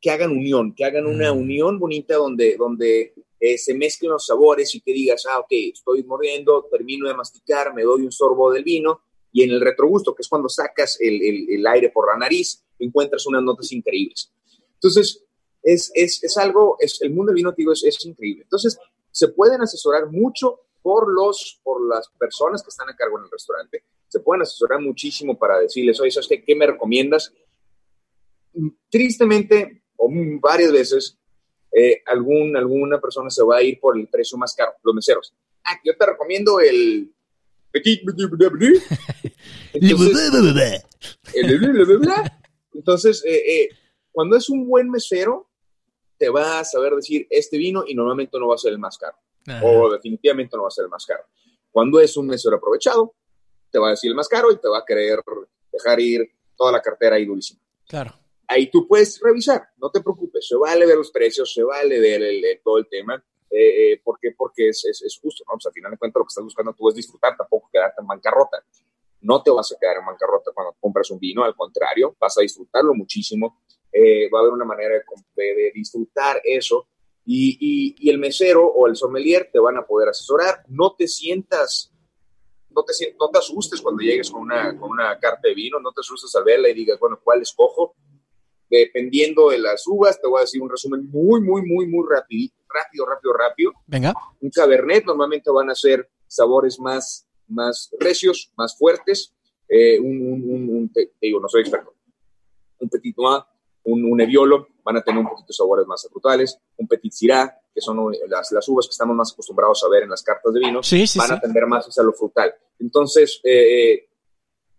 Que hagan unión, que hagan una Mm. unión bonita donde, donde eh, se mezclen los sabores y que digas, ah, ok, estoy mordiendo, termino de masticar, me doy un sorbo del vino y en el retrogusto, que es cuando sacas el, el- el aire por la nariz, encuentras unas notas increíbles. Entonces, es, es, es algo, es, el mundo del vino, digo, es, es increíble. Entonces, se pueden asesorar mucho por, los, por las personas que están a cargo en el restaurante. Se pueden asesorar muchísimo para decirles, oye, ¿sabes qué, qué me recomiendas? Tristemente, o varias veces, eh, algún, alguna persona se va a ir por el precio más caro, los meseros. Ah, yo te recomiendo el. Entonces, entonces eh, eh, cuando es un buen mesero, te va a saber decir este vino y normalmente no va a ser el más caro. O definitivamente no va a ser el más caro. Cuando es un mesero aprovechado, te va a decir el más caro y te va a querer dejar ir toda la cartera ahí durísima. Claro. Ahí tú puedes revisar, no te preocupes, se vale ver los precios, se vale ver el, todo el tema. Eh, eh, ¿Por qué? Porque es, es, justo, ¿no? Pues al final de cuentas lo que estás buscando tú es disfrutar, tampoco quedarte en bancarrota. No te vas a quedar en bancarrota cuando compras un vino, al contrario, vas a disfrutarlo muchísimo. Eh, va a haber una manera de, de disfrutar eso y, y, el mesero o el sommelier te van a poder asesorar. No te sientas, no te, no te asustes cuando llegues con una, con una carta de vino, no te asustes al verla y digas, bueno, ¿cuál escojo? Dependiendo de las uvas, te voy a decir un resumen muy, muy, muy, muy rápido, rápido, rápido, rápido. Venga. Un cabernet normalmente van a ser sabores más, más recios, más fuertes. Eh, un, un, un, te digo, no soy experto. Un petit noir un, un Nebbiolo, van a tener un poquito de sabores más frutales, un Petit Syrah, que son las, las, uvas que estamos más acostumbrados a ver en las cartas de vino, van a tender más hacia lo frutal. Entonces, eh, eh,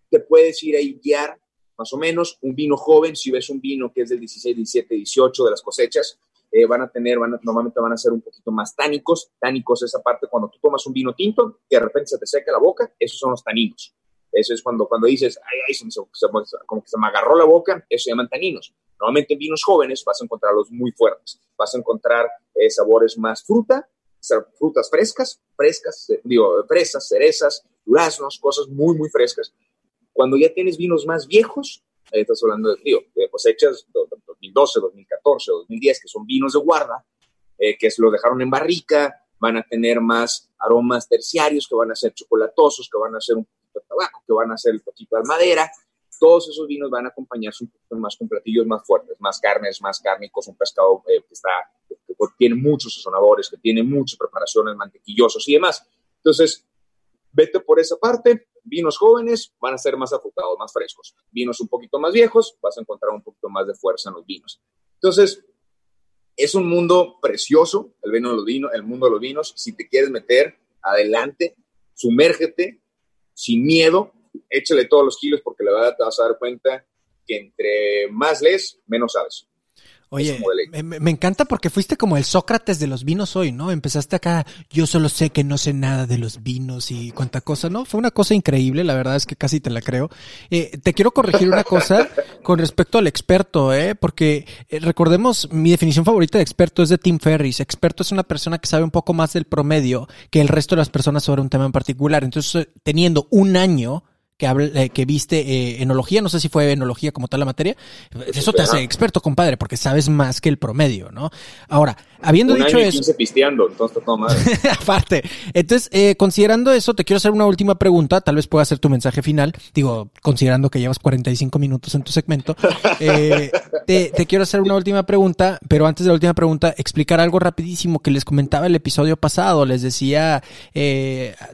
te puedes ir a guiar más o menos un vino joven, si ves un vino que es del 16, 17, 18 de las cosechas, eh, van a tener, van normalmente van a ser un poquito más tánicos. Tánicos esa parte cuando tú tomas un vino tinto, que de repente se te seca la boca, esos son los taninos. Eso es cuando, cuando dices, ay, ay, se como que se me agarró la boca, eso se llaman taninos. Normalmente en vinos jóvenes vas a encontrarlos muy fuertes. Vas a encontrar eh, sabores más fruta, frutas frescas, frescas, eh, digo, fresas, cerezas, duraznos, cosas muy, muy frescas. Cuando ya tienes vinos más viejos, eh, estás hablando de, digo, de cosechas de 2012, 2014, 2010, que son vinos de guarda, que se lo dejaron en barrica, van a tener más aromas terciarios, que van a ser chocolatosos, que van a ser un tabaco, que van a ser el poquito de madera. Todos esos vinos van a acompañarse un poquito más con platillos más fuertes, más carnes, más cárnicos, un pescado eh, que, está, que, tiene muchos sazonadores, que tiene muchas preparaciones, mantequillosos y demás. Entonces, vete por esa parte. Vinos jóvenes van a ser más afrutados, más frescos. Vinos un poquito más viejos, vas a encontrar un poquito más de fuerza en los vinos. Entonces, es un mundo precioso, el, el mundo de los vinos. Si te quieres meter, adelante, sumérgete, sin miedo, échale todos los kilos porque la verdad te vas a dar cuenta que entre más lees, menos sabes. Oye, me, encanta porque fuiste como el Sócrates de los vinos hoy, ¿no? Empezaste acá, yo solo sé que no sé nada de los vinos y cuánta cosa, ¿no? Fue una cosa increíble, la verdad es que casi te la creo. Eh, te quiero corregir una cosa con respecto al experto, ¿eh? Porque eh, recordemos, mi definición favorita de experto es de Tim Ferris. Experto es una persona que sabe un poco más del promedio que el resto de las personas sobre un tema en particular. Entonces, teniendo un año que, eh, que viste eh, enología, no sé si fue enología como tal la materia, eso te hace experto, compadre, porque sabes más que el promedio, ¿no? Ahora, habiendo dicho eso... pisteando, entonces todo mal. aparte, entonces, eh, considerando eso, te quiero hacer una última pregunta, tal vez pueda ser tu mensaje final, digo, considerando que llevas 45 minutos en tu segmento, te, te, quiero hacer una última pregunta, pero antes de la última pregunta, explicar algo rapidísimo que les comentaba el episodio pasado, les decía,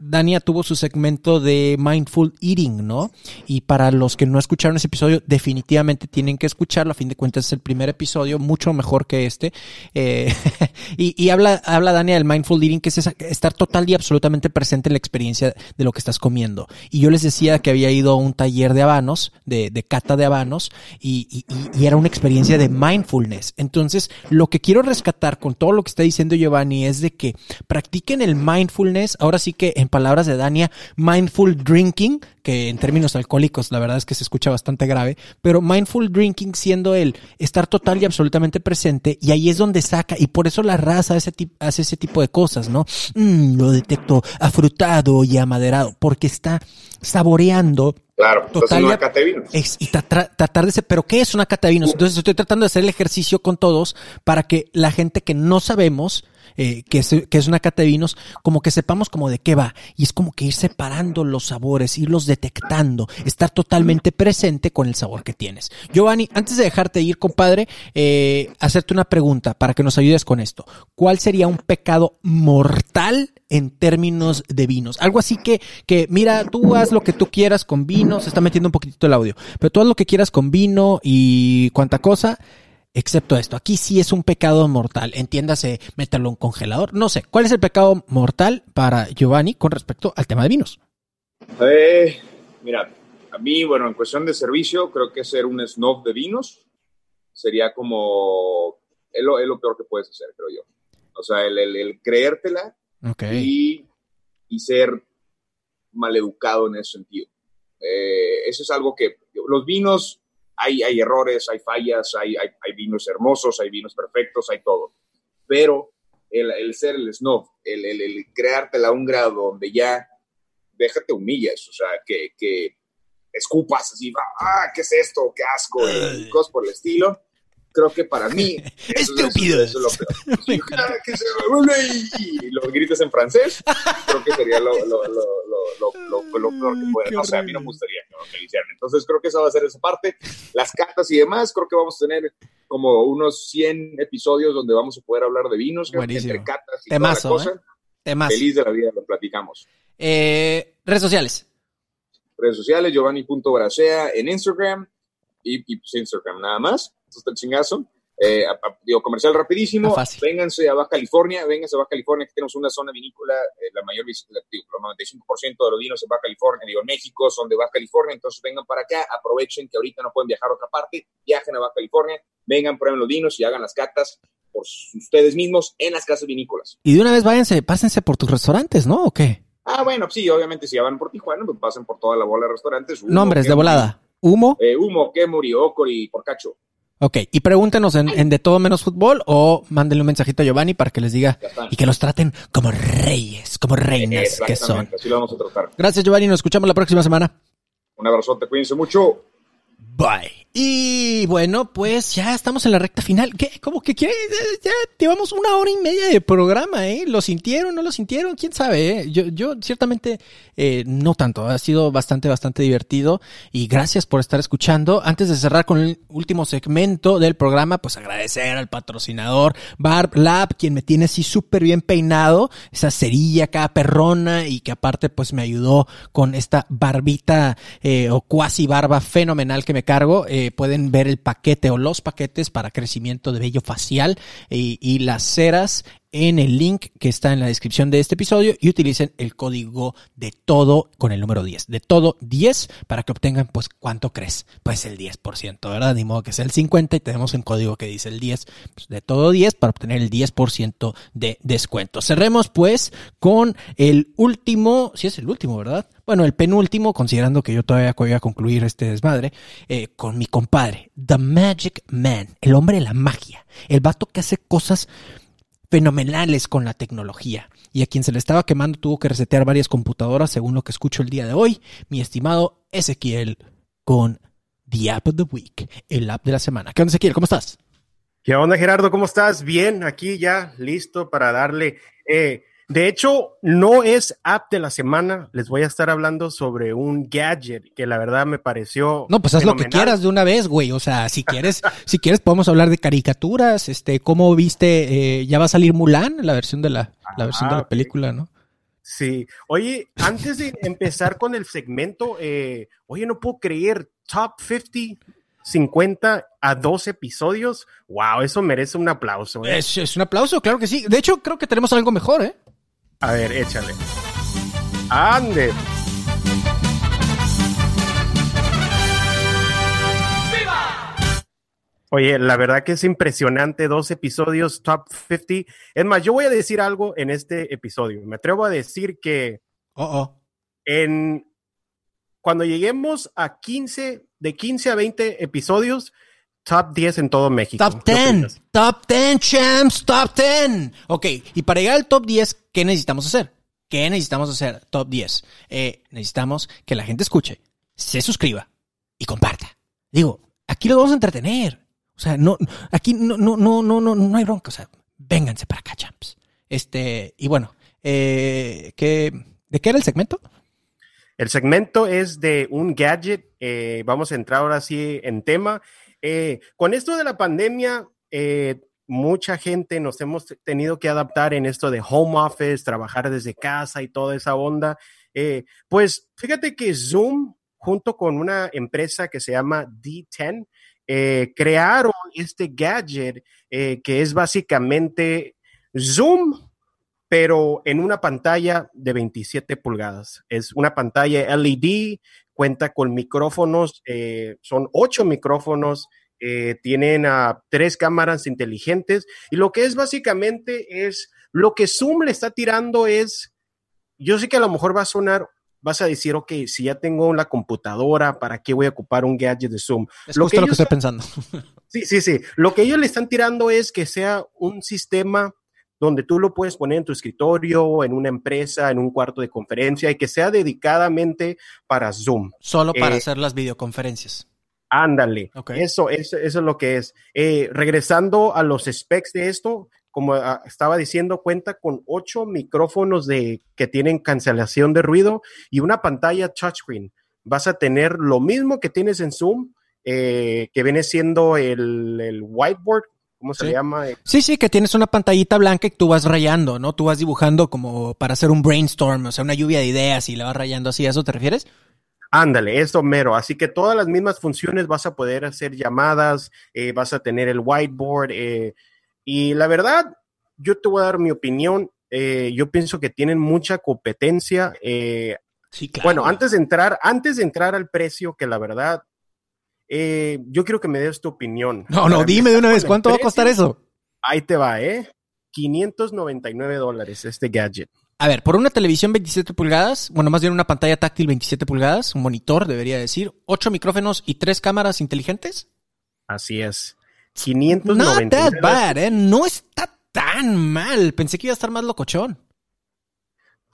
Dania tuvo su segmento de Mindful Eating, ¿no? Y para los que no escucharon ese episodio, definitivamente tienen que escucharlo. A fin de cuentas, es el primer episodio, mucho mejor que este. Eh, y, habla, habla Dania del mindful eating, que es estar total y absolutamente presente en la experiencia de lo que estás comiendo. Y yo les decía que había ido a un taller de habanos, de, cata de habanos, y, y era una experiencia de mindfulness. Entonces, lo que quiero rescatar con todo lo que está diciendo Giovanni es de que practiquen el mindfulness, ahora sí que en palabras de Dania, mindful drinking, que en términos alcohólicos la verdad es que se escucha bastante grave, pero mindful drinking siendo el estar total y absolutamente presente y ahí es donde saca y por eso la raza hace, hace ese tipo de cosas, ¿no? Mm, lo detecto afrutado y amaderado porque está saboreando Claro, total una cata de vinos. y tratar de ser, pero ¿qué es una cata de vinos? Entonces estoy tratando de hacer el ejercicio con todos para que la gente que no sabemos eh, que, es, que es una cata de vinos, como que sepamos como de qué va. Y es como que ir separando los sabores, irlos detectando, estar totalmente presente con el sabor que tienes. Giovanni, antes de dejarte ir, compadre, eh, hacerte una pregunta para que nos ayudes con esto. ¿Cuál sería un pecado mortal en términos de vinos? Algo así que, que mira, tú haz lo que tú quieras con vino, se está metiendo un poquitito el audio, pero tú haz lo que quieras con vino y cuánta cosa, excepto esto. Aquí sí es un pecado mortal. Entiéndase, meterlo en un congelador. No sé, ¿cuál es el pecado mortal para Giovanni con respecto al tema de vinos? Eh, mira, a mí, bueno, en cuestión de servicio, creo que ser un snob de vinos sería como, es lo, es lo peor que puedes hacer, creo yo. O sea, el, el- el creértela Ok. y, y ser maleducado en ese sentido. Eh, eso es algo que los vinos, hay, hay errores, hay fallas, hay, hay, hay vinos hermosos, hay vinos perfectos, hay todo. Pero el, el ser el snob, el, el, el creártela a un grado donde ya déjate humillas, o sea, que, que escupas así, ah, ¿qué es esto? ¡Qué asco! Y cosas por el estilo. Creo que para mí... eso- eso- Estúpido. Eso, es lo peor. Sí, ah, que se vuelve y, y lo grites en francés, creo que sería lo, lo, lo, lo, peor que puede. O sea, a mí no me gustaría que lo hicieran. Entonces creo que esa va a ser esa parte. Las cartas y demás, creo que vamos a tener como unos 100 episodios donde vamos a poder hablar de vinos, Buenísimo. entre catas y Temazo, toda la cosa. Temas. Feliz de la vida, lo platicamos. Eh, redes sociales. Redes sociales, giovanni.bracea en Instagram y, y pues Instagram nada más. Esto está el chingazo. Eh, a- a- digo, comercial rapidísimo. Vénganse a Baja California, vénganse a Baja California, que tenemos una zona vinícola, eh, la mayor, digo, el 95% de los vinos en Baja California, digo, en México son de Baja California, entonces vengan para acá, aprovechen que ahorita no pueden viajar a otra parte, viajen a Baja California, vengan, prueben los vinos y hagan las catas por ustedes mismos en las casas vinícolas. Y de una vez váyanse, pásense por tus restaurantes, ¿no? ¿O qué? Ah, bueno, sí, obviamente si ya van por Tijuana, pues pasen por toda la bola de restaurantes. Humo, Nombres de volada. Humo. Eh, Humo, Kemuri, Ocori, Porcacho. Ok, y pregúntenos en, en De Todo Menos Fútbol o mándenle un mensajito a Giovanni para que les diga y que los traten como reyes, como reinas que son. Así lo vamos a tratar. Gracias Giovanni, nos escuchamos la próxima semana. Un abrazote, cuídense mucho. Bye. Y bueno, pues ya estamos en la recta final. ¿Qué? ¿Cómo que quiere? Eh, Ya llevamos una hora y media de programa, ¿eh? ¿Lo sintieron? ¿No lo sintieron? ¿Quién sabe? eh? Yo, yo ciertamente eh, no tanto. Ha sido bastante, bastante divertido. Y gracias por estar escuchando. Antes de cerrar con el último segmento del programa, pues agradecer al patrocinador Barb Lab, quien me tiene así súper bien peinado. Esa cerilla acá perrona y que aparte pues me ayudó con esta barbita eh, o cuasi barba fenomenal que me cargo. Eh, pueden ver el paquete o los paquetes para crecimiento de vello facial y, y las ceras en el link que está en la descripción de este episodio y utilicen el código de todo con el número 10. De todo 10 para que obtengan, pues, ¿cuánto crees? Pues el 10%, ¿verdad? Ni modo que sea el 50 y tenemos un código que dice el 10. Pues, de todo 10 para obtener el 10% de descuento. Cerremos, pues, con el último, si es el último, ¿verdad? Bueno, el penúltimo, considerando que yo todavía voy a concluir este desmadre, eh, con mi compadre, The Magic Man, el hombre de la magia, el vato que hace cosas fenomenales con la tecnología y a quien se le estaba quemando tuvo que resetear varias computadoras según lo que escucho el día de hoy, mi estimado Ezequiel con The App of the Week, el app de la semana. ¿Qué onda Ezequiel? ¿Cómo estás? ¿Qué onda, Gerardo? ¿Cómo estás? Bien, aquí ya listo para darle. eh, de hecho, no es app de la semana. Les voy a estar hablando sobre un gadget que la verdad me pareció. No, pues haz lo que quieras de una vez, güey. O sea, si quieres, si quieres podemos hablar de caricaturas, este, cómo viste, eh, ya va a salir Mulan, la versión de la, la versión de Ah, la ok. película, ¿no? Sí. Oye, antes de empezar con el segmento, eh, oye, no puedo creer, Top 50, 50 a 2 episodios. Wow, eso merece un aplauso. ¿eh? Es, es un aplauso, claro que sí. De hecho, creo que tenemos algo mejor, ¿eh? A ver, échale. Ande. Oye, la verdad que es impresionante, dos episodios top 50. Es más, yo voy a decir algo en este episodio. Me atrevo a decir que Oh, oh. en cuando lleguemos a 15, de 15 a 20 episodios, top 10 en todo México. Top ¿Qué 10, opinas? top 10, champs, top 10. Ok, y para llegar al top 10, ¿qué necesitamos hacer? ¿Qué necesitamos hacer? Top 10. Eh, necesitamos que la gente escuche, se suscriba y comparta. Digo, aquí lo vamos a entretener. O sea, no, aquí no, no, no, no, no, no hay bronca. O sea, vénganse para acá, champs. Este, y bueno, eh, ¿qué, ¿de qué era el segmento? El segmento es de un gadget. eh, vamos a entrar ahora sí en tema. Con esto de la pandemia, eh, mucha gente nos hemos tenido que adaptar en esto de home office, trabajar desde casa y toda esa onda. Eh, pues fíjate que Zoom, junto con una empresa que se llama D10, eh, crearon este gadget eh, que es básicamente Zoom, pero en una pantalla de 27 pulgadas. Es una pantalla LED, cuenta con micrófonos, son ocho micrófonos, eh, tienen ah, tres cámaras inteligentes y lo que es básicamente es lo que Zoom le está tirando es, yo sé que a lo mejor va a sonar, vas a decir, ok, si ya tengo la computadora, ¿para qué voy a ocupar un gadget de Zoom? Es justo lo que ellos estoy pensando. Sí, sí, sí. Lo que ellos le están tirando es que sea un sistema donde tú lo puedes poner en tu escritorio, en una empresa, en un cuarto de conferencia y que sea dedicadamente para Zoom. Solo para Eh, hacer las videoconferencias. Ándale. Eso, eso, eso es lo que es. Eh, regresando a los specs de esto, como ah, estaba diciendo, cuenta con ocho micrófonos de, que tienen cancelación de ruido y una pantalla touchscreen. Vas a tener lo mismo que tienes en Zoom, eh, que viene siendo el, el whiteboard, ¿cómo se Sí. le llama? Sí, sí, que tienes una pantallita blanca y tú vas rayando, ¿no? Tú vas dibujando como para hacer un brainstorm, o sea, una lluvia de ideas y la vas rayando así. ¿A eso te refieres? Ándale, eso mero. Así que todas las mismas funciones vas a poder hacer llamadas, eh, vas a tener el whiteboard. eh, y la verdad, yo te voy a dar mi opinión. eh, yo pienso que tienen mucha competencia. eh, Sí, Bueno, antes de entrar, antes de entrar al precio, que la verdad, eh, yo quiero que me des tu opinión. No, no, dime de una vez, ¿cuánto va a costar eso? Ahí te va, ¿eh? 599 dólares este gadget. A ver, por una televisión 27 pulgadas, bueno, más bien una pantalla táctil 27 pulgadas, un monitor, debería decir, ocho micrófonos y tres cámaras inteligentes. Así es. Not 599 that bad, ¿eh? No está tan mal. Pensé que iba a estar más locochón.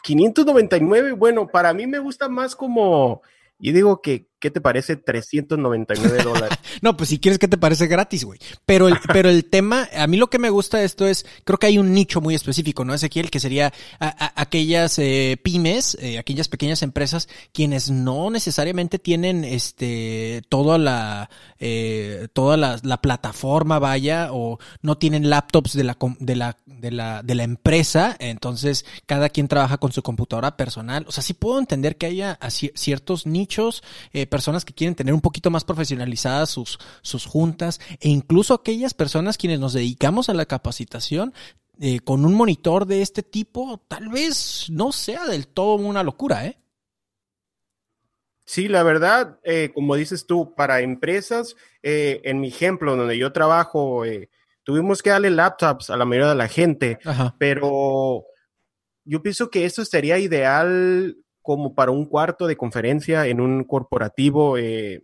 599, bueno, para mí me gusta más como, y digo que, ¿qué te parece 399 dólares? No, pues si quieres que te parece gratis, güey. Pero el, pero el tema, a mí lo que me gusta de esto es, creo que hay un nicho muy específico, ¿no, Ezequiel? Que sería aquellas eh, pymes, eh, aquellas pequeñas empresas, quienes no necesariamente tienen este toda la eh, toda la, la plataforma, vaya, o no tienen laptops de la de la de la de la empresa, entonces cada quien trabaja con su computadora personal. O sea, sí puedo entender que haya ciertos nichos, eh, personas que quieren tener un poquito más profesionalizadas sus, sus juntas, e incluso aquellas personas quienes nos dedicamos a la capacitación. eh, con un monitor de este tipo, tal vez no sea del todo una locura, ¿eh? Sí, la verdad, eh, como dices tú, para empresas, eh, en mi ejemplo, donde yo trabajo, eh, tuvimos que darle laptops a la mayoría de la gente, Ajá. pero yo pienso que esto sería ideal como para un cuarto de conferencia en un corporativo. eh,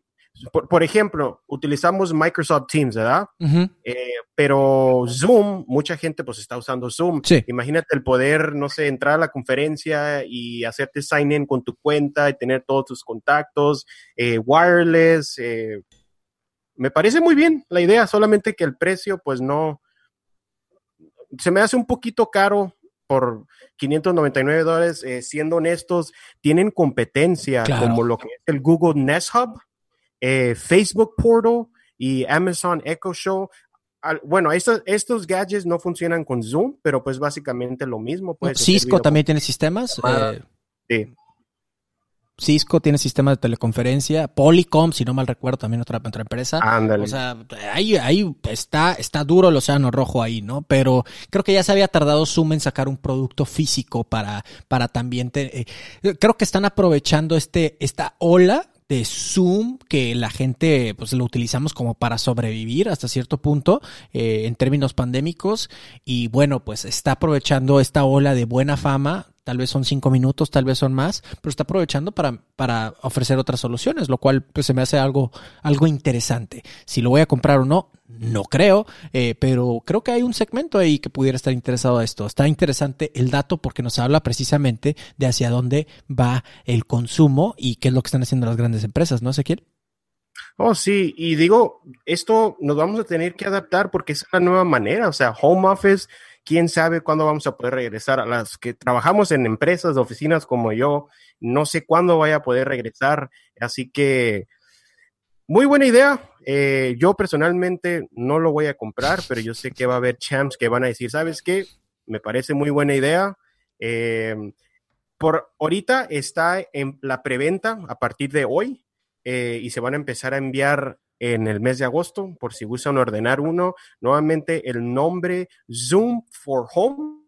por, por ejemplo, utilizamos Microsoft Teams, ¿verdad? Ujú. Eh, pero Zoom, mucha gente pues está usando Zoom. Sí. Imagínate el poder, no sé, entrar a la conferencia y hacerte sign in con tu cuenta y tener todos tus contactos, eh, wireless. eh, me parece muy bien la idea, solamente que el precio pues no, se me hace un poquito caro por 599 dólares. eh, siendo honestos, tienen competencia Claro. como lo que es el Google Nest Hub, eh, Facebook Portal y Amazon Echo Show. Al- bueno, estos, estos gadgets no funcionan con Zoom, pero pues básicamente lo mismo. hacer Cisco también tiene sistemas. eh, Sí. Cisco tiene sistema de teleconferencia. Polycom, si no mal recuerdo, también otra, otra empresa. Ándale. O sea, ahí, ahí está, está duro el océano rojo ahí, ¿no? Pero creo que ya se había tardado Zoom en sacar un producto físico para, para también te- eh, creo que están aprovechando este, esta ola de Zoom que la gente pues lo utilizamos como para sobrevivir hasta cierto punto eh, en términos pandémicos y bueno pues está aprovechando esta ola de buena fama tal vez son cinco minutos, tal vez son más, pero está aprovechando para, para ofrecer otras soluciones, lo cual pues se me hace algo, algo interesante. Si lo voy a comprar o no, no creo, eh, pero creo que hay un segmento ahí que pudiera estar interesado a esto. Está interesante el dato porque nos habla precisamente de hacia dónde va el consumo y qué es lo que están haciendo las grandes empresas, ¿no, Ezequiel? Oh, sí, y digo, esto nos vamos a tener que adaptar porque es la nueva manera, o sea, home office, quién sabe cuándo vamos a poder regresar. A las que trabajamos en empresas, oficinas como yo, no sé cuándo vaya a poder regresar. Así que, muy buena idea. Eh, yo personalmente no lo voy a comprar, pero yo sé que va a haber champs que van a decir, ¿sabes qué? Me parece muy buena idea. Eh, por ahorita está en la preventa a partir de hoy eh, y se van a empezar a enviar en el mes de agosto, por si gustan ordenar uno. Nuevamente, el nombre Zoom for Home,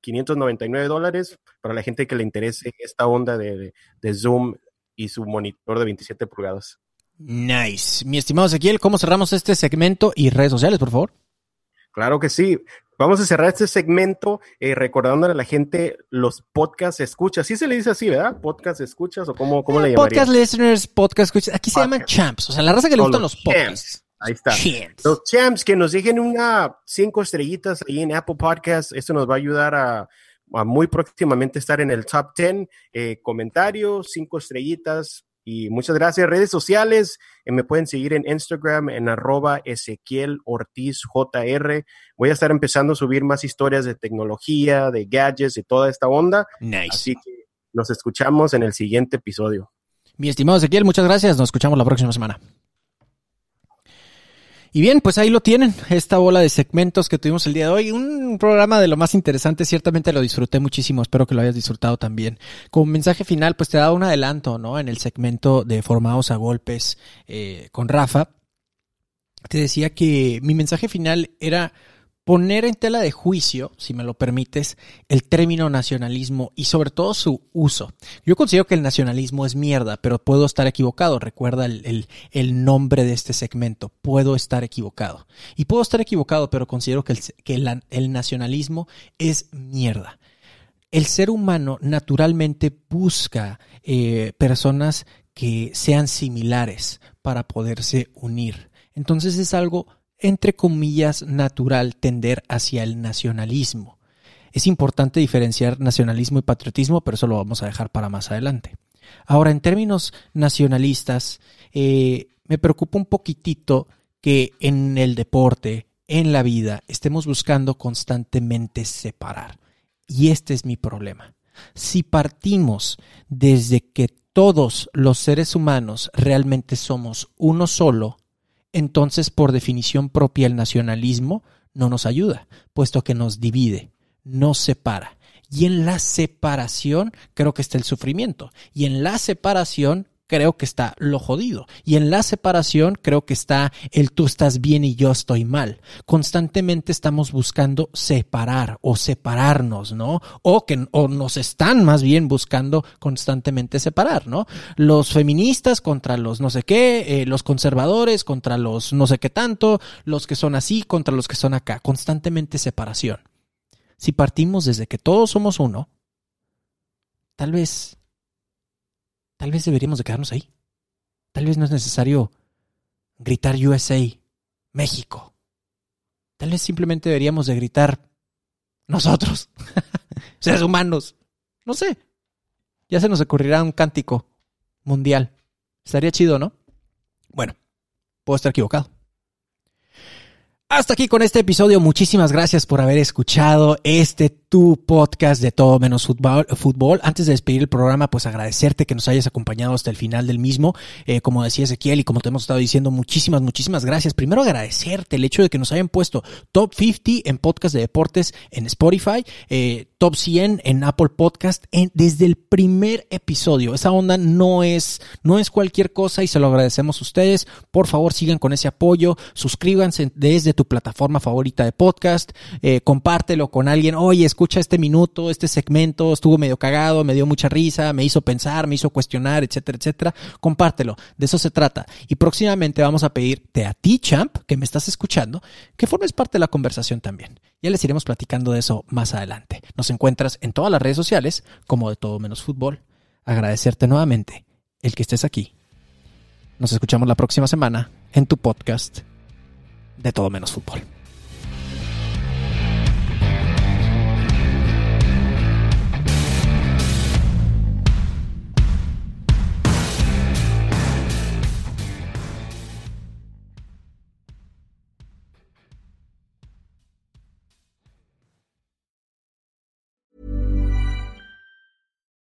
599 dólares para la gente que le interese esta onda de, de Zoom y su monitor de 27 pulgadas. Nice. Mi estimado Ezequiel, ¿cómo cerramos este segmento y redes sociales, por favor? Claro que sí. Vamos a cerrar este segmento eh, recordándole a la gente los podcast escuchas. Sí se le dice así, ¿verdad? Podcast escuchas o cómo, cómo le llamarías? Podcast listeners, podcast escuchas. Aquí se llaman champs. O sea, la raza que le gustan los los podcasts. champs. Ahí está. Champs. Los champs que nos dejen una cinco estrellitas ahí en Apple Podcast. Esto nos va a ayudar a, a muy próximamente estar en el top 10. Eh, comentarios, cinco estrellitas. Y muchas gracias. Redes sociales, eh, me pueden seguir en Instagram en arroba Ezequiel Ortiz JR. Voy a estar empezando a subir más historias de tecnología, de gadgets y toda esta onda. Nice. Así que nos escuchamos en el siguiente episodio. Mi estimado Ezequiel, muchas gracias. Nos escuchamos la próxima semana. Y bien, pues ahí lo tienen, esta bola de segmentos que tuvimos el día de hoy. Un programa de lo más interesante, ciertamente lo disfruté muchísimo, espero que lo hayas disfrutado también. Como mensaje final, pues te da un adelanto, ¿no? En el segmento de Formados a Golpes eh, con Rafa. Te decía que mi mensaje final era poner en tela de juicio, si me lo permites, el término nacionalismo y sobre todo su uso. Yo considero que el nacionalismo es mierda, pero puedo estar equivocado. Recuerda el, nombre de este segmento. Puedo estar equivocado. Y puedo estar equivocado, pero considero que el nacionalismo es mierda. El ser humano naturalmente busca eh, personas que sean similares para poderse unir. Entonces es algo entre comillas, natural tender hacia el nacionalismo. Es importante diferenciar nacionalismo y patriotismo, pero eso lo vamos a dejar para más adelante. Ahora, en términos nacionalistas, eh, me preocupa un poquitito que en el deporte, en la vida, estemos buscando constantemente separar. Y este es mi problema. Si partimos desde que todos los seres humanos realmente somos uno solo, entonces por definición propia el nacionalismo no nos ayuda, puesto que nos divide, nos separa. Y en la separación creo que está el sufrimiento. Y en la separación creo que está lo jodido. Y en la separación creo que está el tú estás bien y yo estoy mal. Constantemente estamos buscando separar o separarnos, ¿no? O que o nos están más bien buscando constantemente separar, ¿no? Los feministas contra los no sé qué, eh, los conservadores contra los no sé qué tanto, los que son así contra los que son acá. Constantemente separación. Si partimos desde que todos somos uno, tal vez tal vez deberíamos de quedarnos ahí. Tal vez no es necesario gritar USA, México. Tal vez simplemente deberíamos de gritar nosotros, seres humanos. No sé. Ya se nos ocurrirá un cántico mundial. Estaría chido, ¿no? Bueno, puedo estar equivocado. Hasta aquí con este episodio. Muchísimas gracias por haber escuchado este tu podcast de todo menos fútbol. Antes de despedir el programa, pues agradecerte que nos hayas acompañado hasta el final del mismo. Eh, como decía Ezequiel y como te hemos estado diciendo, muchísimas, muchísimas gracias. Primero agradecerte el hecho de que nos hayan puesto top 50 en podcast de deportes en Spotify, eh, top 100 en Apple Podcast en, desde el primer episodio. Esa onda no es, no es cualquier cosa y se lo agradecemos a ustedes. Por favor, sigan con ese apoyo. Suscríbanse desde tu plataforma favorita de podcast. Eh, compártelo con alguien. Oye, escucha este minuto, este segmento, estuvo medio cagado, me dio mucha risa, me hizo pensar, me hizo cuestionar, etcétera, etcétera. Compártelo. De eso se trata. Y próximamente vamos a pedirte a ti, champ, que me estás escuchando, que formes parte de la conversación también. Ya les iremos platicando de eso más adelante. Nos encuentras en todas las redes sociales como de todo menos fútbol. Agradecerte nuevamente el que estés aquí. Nos escuchamos la próxima semana en tu podcast de todo menos fútbol.